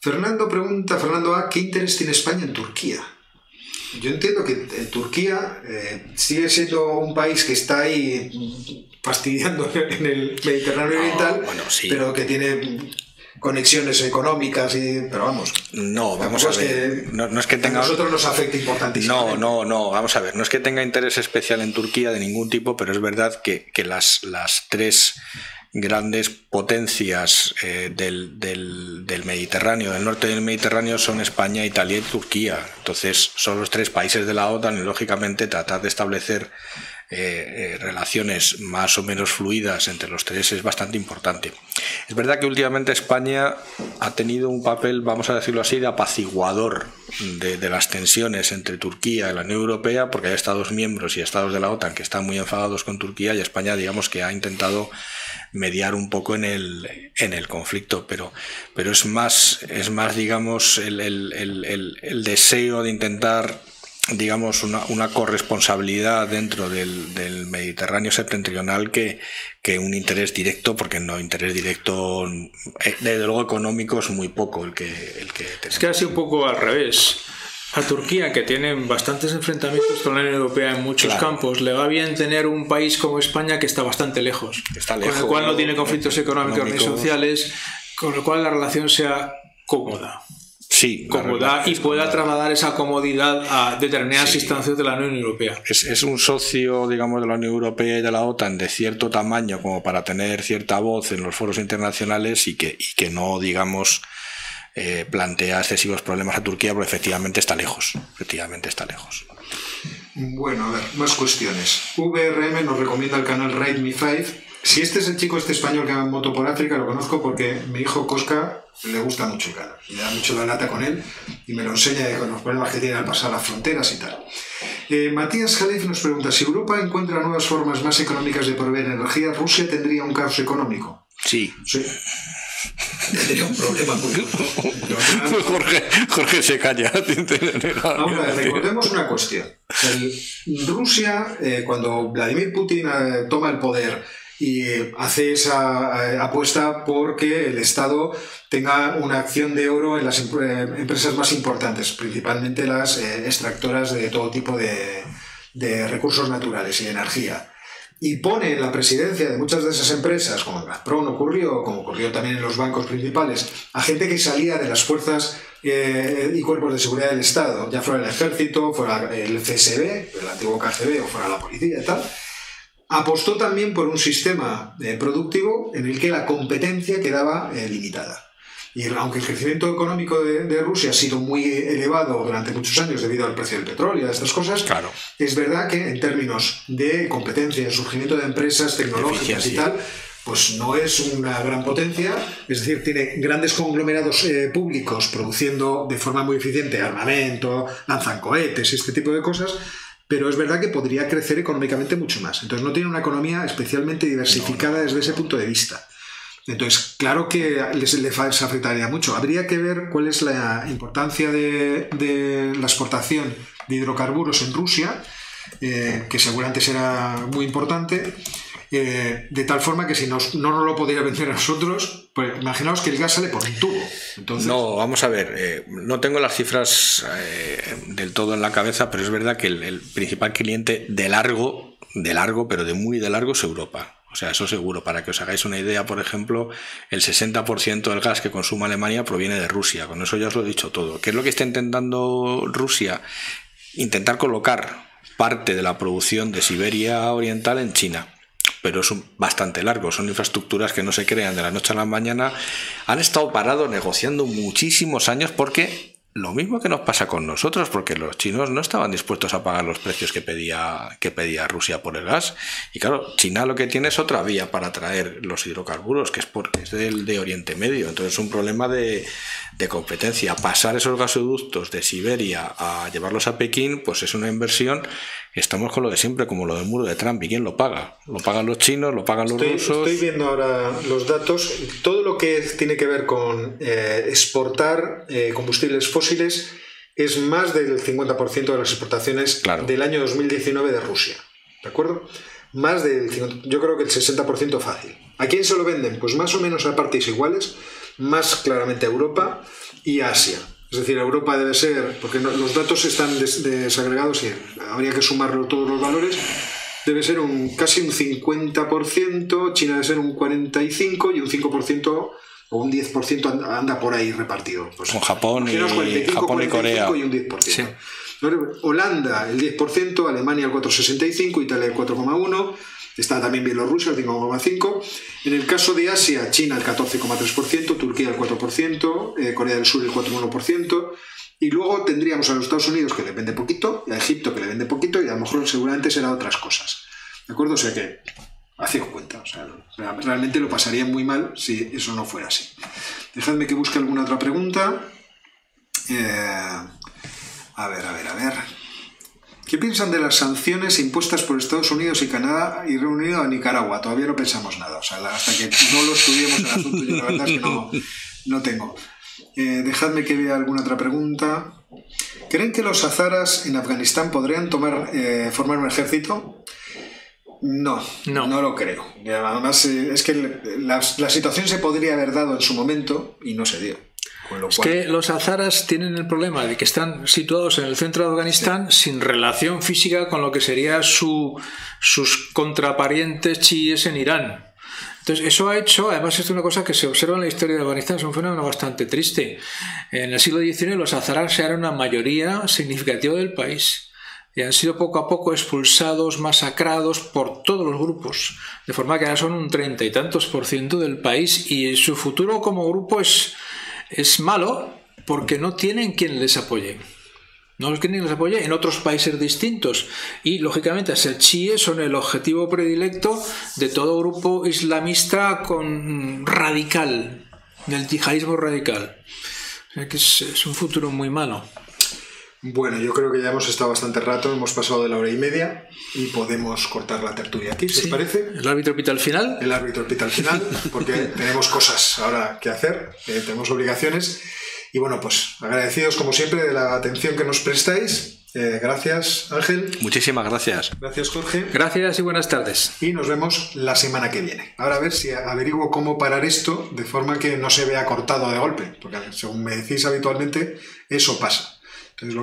Fernando pregunta, Fernando A, ¿qué interés tiene España en Turquía? Yo entiendo que eh, Turquía eh, sigue siendo un país que está ahí fastidiando en el Mediterráneo No, Oriental, bueno, sí. pero que tiene conexiones económicas, y, pero vamos. No, vamos a es ver. que No, no es que a nosotros nos afecta importantísimo. No, no, no, vamos a ver, no es que tenga interés especial en Turquía de ningún tipo, pero es verdad que, que las, las tres grandes potencias eh, del, del- del Mediterráneo, del norte del Mediterráneo, son España, Italia y Turquía. Entonces, son los tres países de la OTAN y, lógicamente, tratar de establecer eh, eh, relaciones más o menos fluidas entre los tres es bastante importante. Es verdad que últimamente España ha tenido un papel, vamos a decirlo así, de apaciguador de, de las tensiones entre Turquía y la Unión Europea, porque hay Estados miembros y Estados de la OTAN que están muy enfadados con Turquía y España, digamos, que ha intentado mediar un poco en el, en el conflicto, pero, pero es más, es más digamos, el, el- el- el- el deseo de intentar digamos, una, una corresponsabilidad dentro del, del Mediterráneo septentrional que, que un interés directo, porque no interés directo, eh, desde luego económico, es muy poco el que, el que Es tenemos. que ha sido un poco al revés. A Turquía, que tiene bastantes enfrentamientos con la Unión Europea en muchos Claro. campos, le va bien tener un país como España que está bastante lejos, Está con el cual no tiene conflictos económicos ni sociales, con lo cual la relación sea cómoda, Sí, cómoda y pueda trasladar esa comodidad a determinadas Sí. instancias de la Unión Europea. Es, es un socio, digamos, de la Unión Europea y de la OTAN de cierto tamaño como para tener cierta voz en los foros internacionales y que, y que no, digamos, eh, plantea excesivos problemas a Turquía, porque efectivamente está lejos. Efectivamente está lejos. Bueno, a ver, más cuestiones. VRM nos recomienda el canal Ride Me 5. Si este es el chico este español que va en moto por África, lo conozco porque mi hijo Cosca le gusta mucho el canal. Y da mucho la lata con él y me lo enseña de con los problemas que tiene al pasar las fronteras y tal. Eh, Matías Jalef nos pregunta, si Europa encuentra nuevas formas más económicas de proveer energía, ¿Rusia tendría un caos económico? Sí. Sí. Tendría un problema muy Jorge, Jorge se calla. Vamos a ver, recordemos una cuestión. El- Rusia, eh, cuando Vladimir Putin eh, toma el poder y eh, hace esa eh, apuesta porque el Estado tenga una acción de oro en las eh, empresas más importantes, principalmente las eh, extractoras de todo tipo de, de recursos naturales y de energía. Y pone en la presidencia de muchas de esas empresas, como en Gazprom ocurrió, como ocurrió también en los bancos principales, a gente que salía de las fuerzas eh, y cuerpos de seguridad del Estado, ya fuera el ejército, fuera el CSB, el antiguo KGB o fuera la policía y tal, apostó también por un sistema eh, productivo en el que la competencia quedaba eh, limitada. Y aunque el crecimiento económico de, de Rusia ha sido muy elevado durante muchos años debido al precio del petróleo y a estas cosas, Claro. es verdad que en términos de competencia, de surgimiento de empresas tecnológicas y tal, pues no es una gran potencia, es decir, tiene grandes conglomerados eh, públicos produciendo de forma muy eficiente armamento, lanzan cohetes, este tipo de cosas, pero es verdad que podría crecer económicamente mucho más. Entonces no tiene una economía especialmente diversificada desde ese punto de vista. Entonces, claro que les, les afectaría mucho. Habría que ver cuál es la importancia de, la exportación de hidrocarburos en Rusia, eh, que seguramente será muy importante, eh, de tal forma que si nos- no nos lo podría vender a nosotros, pues imaginaos que el gas sale por un tubo. No, vamos a ver, eh, no tengo las cifras eh, del todo en la cabeza, pero es verdad que el, el principal cliente de largo, de largo, pero de muy de largo es Europa. O sea, eso seguro. Para que os hagáis una idea, por ejemplo, el 60% del gas que consume Alemania proviene de Rusia. Con eso ya os lo he dicho todo. ¿Qué es lo que está intentando Rusia? intentar colocar parte de la producción de Siberia Oriental en China pero es bastante largo. Son infraestructuras que no se crean de la noche a la mañana. Han estado parados negociando muchísimos años porque lo mismo que nos pasa con nosotros, porque los chinos no estaban dispuestos a pagar los precios que pedía, que pedía Rusia por el gas. Y claro, China lo que tiene es otra vía para traer los hidrocarburos, que es, porque es del de Oriente Medio. Entonces es un problema de, de competencia. Pasar esos gasoductos de Siberia a llevarlos a Pekín, pues es una inversión estamos con lo de siempre, como lo del muro de Trump. ¿Y quién lo paga? ¿Lo pagan los chinos? ¿Lo pagan los rusos? Estoy viendo ahora los datos. Todo lo que tiene que ver con eh, exportar eh, combustibles fósiles es más del 50% de las exportaciones del año 2019 de Rusia. ¿De acuerdo? Más del 50%, yo creo que el 60% fácil. ¿A quién se lo venden? Pues más o menos a partes iguales, más claramente a Europa y a Asia. Es decir, Europa debe ser, porque los datos están desagregados y habría que sumarlo todos los valores, debe ser un casi un 50%, China debe ser un 45% y un 5% o un 10% anda por ahí repartido. Pues, Con Japón y, Japón y Corea. Y un 10%. Holanda el 10%, Alemania el 4,65%, Italia el 4,1%. Está también Bielorrusia, el 5,5%. En el caso de Asia, China el 14,3%, Turquía el 4%, eh, Corea del Sur el 4,1%. Y luego tendríamos a los Estados Unidos que le vende poquito, y a Egipto que le vende poquito, y a lo mejor seguramente será otras cosas. ¿De acuerdo? O sea que, hace cuenta. O sea, realmente lo pasaría muy mal si eso no fuera así. Dejadme que busque alguna otra pregunta. Eh, a ver, a ver, a ver. ¿Qué piensan de las sanciones impuestas por Estados Unidos y Canadá y Reino Unido a Nicaragua? Todavía no pensamos nada. O sea, hasta que no lo estudiemos el asunto, yo la verdad es que no, tengo. Eh, dejadme que vea alguna otra pregunta. ¿Creen que los azaras en Afganistán podrían tomar, eh, formar un ejército? No, no, no, lo creo. Además, eh, es que la situación se podría haber dado en su momento y no se dio. Es que los azaras tienen el problema de que están situados en el centro de Afganistán sin relación física con lo que serían su, sus contraparientes chiíes en Irán. Entonces, eso ha hecho, además, es una cosa que se observa en la historia de Afganistán, es un fenómeno bastante triste. En el siglo XIX, los azaras eran una mayoría significativa del país y han sido poco a poco expulsados, masacrados por todos los grupos, de forma que ahora son un treinta y tantos por ciento del país y su futuro como grupo es es malo porque no tienen quien les apoye. No los quien les apoye en otros países distintos. Y lógicamente, ser chiíes son el objetivo predilecto de todo grupo islamista con radical, del yihadismo radical. Que es, un futuro muy malo. Bueno, yo creo que ya hemos estado bastante rato, hemos pasado de la hora y media y podemos cortar la tertulia aquí, ¿se os parece? ¿El árbitro pita al final? El árbitro pita al final, porque tenemos cosas ahora que hacer, eh, tenemos obligaciones. Y bueno, pues agradecidos como siempre de la atención que nos prestáis. Eh, gracias, Ángel. Muchísimas gracias. Gracias, Jorge. Gracias y buenas tardes. Y nos vemos la semana que viene. Ahora a ver si averiguo cómo parar esto de forma que no se vea cortado de golpe, porque según me decís habitualmente, eso pasa. Entonces,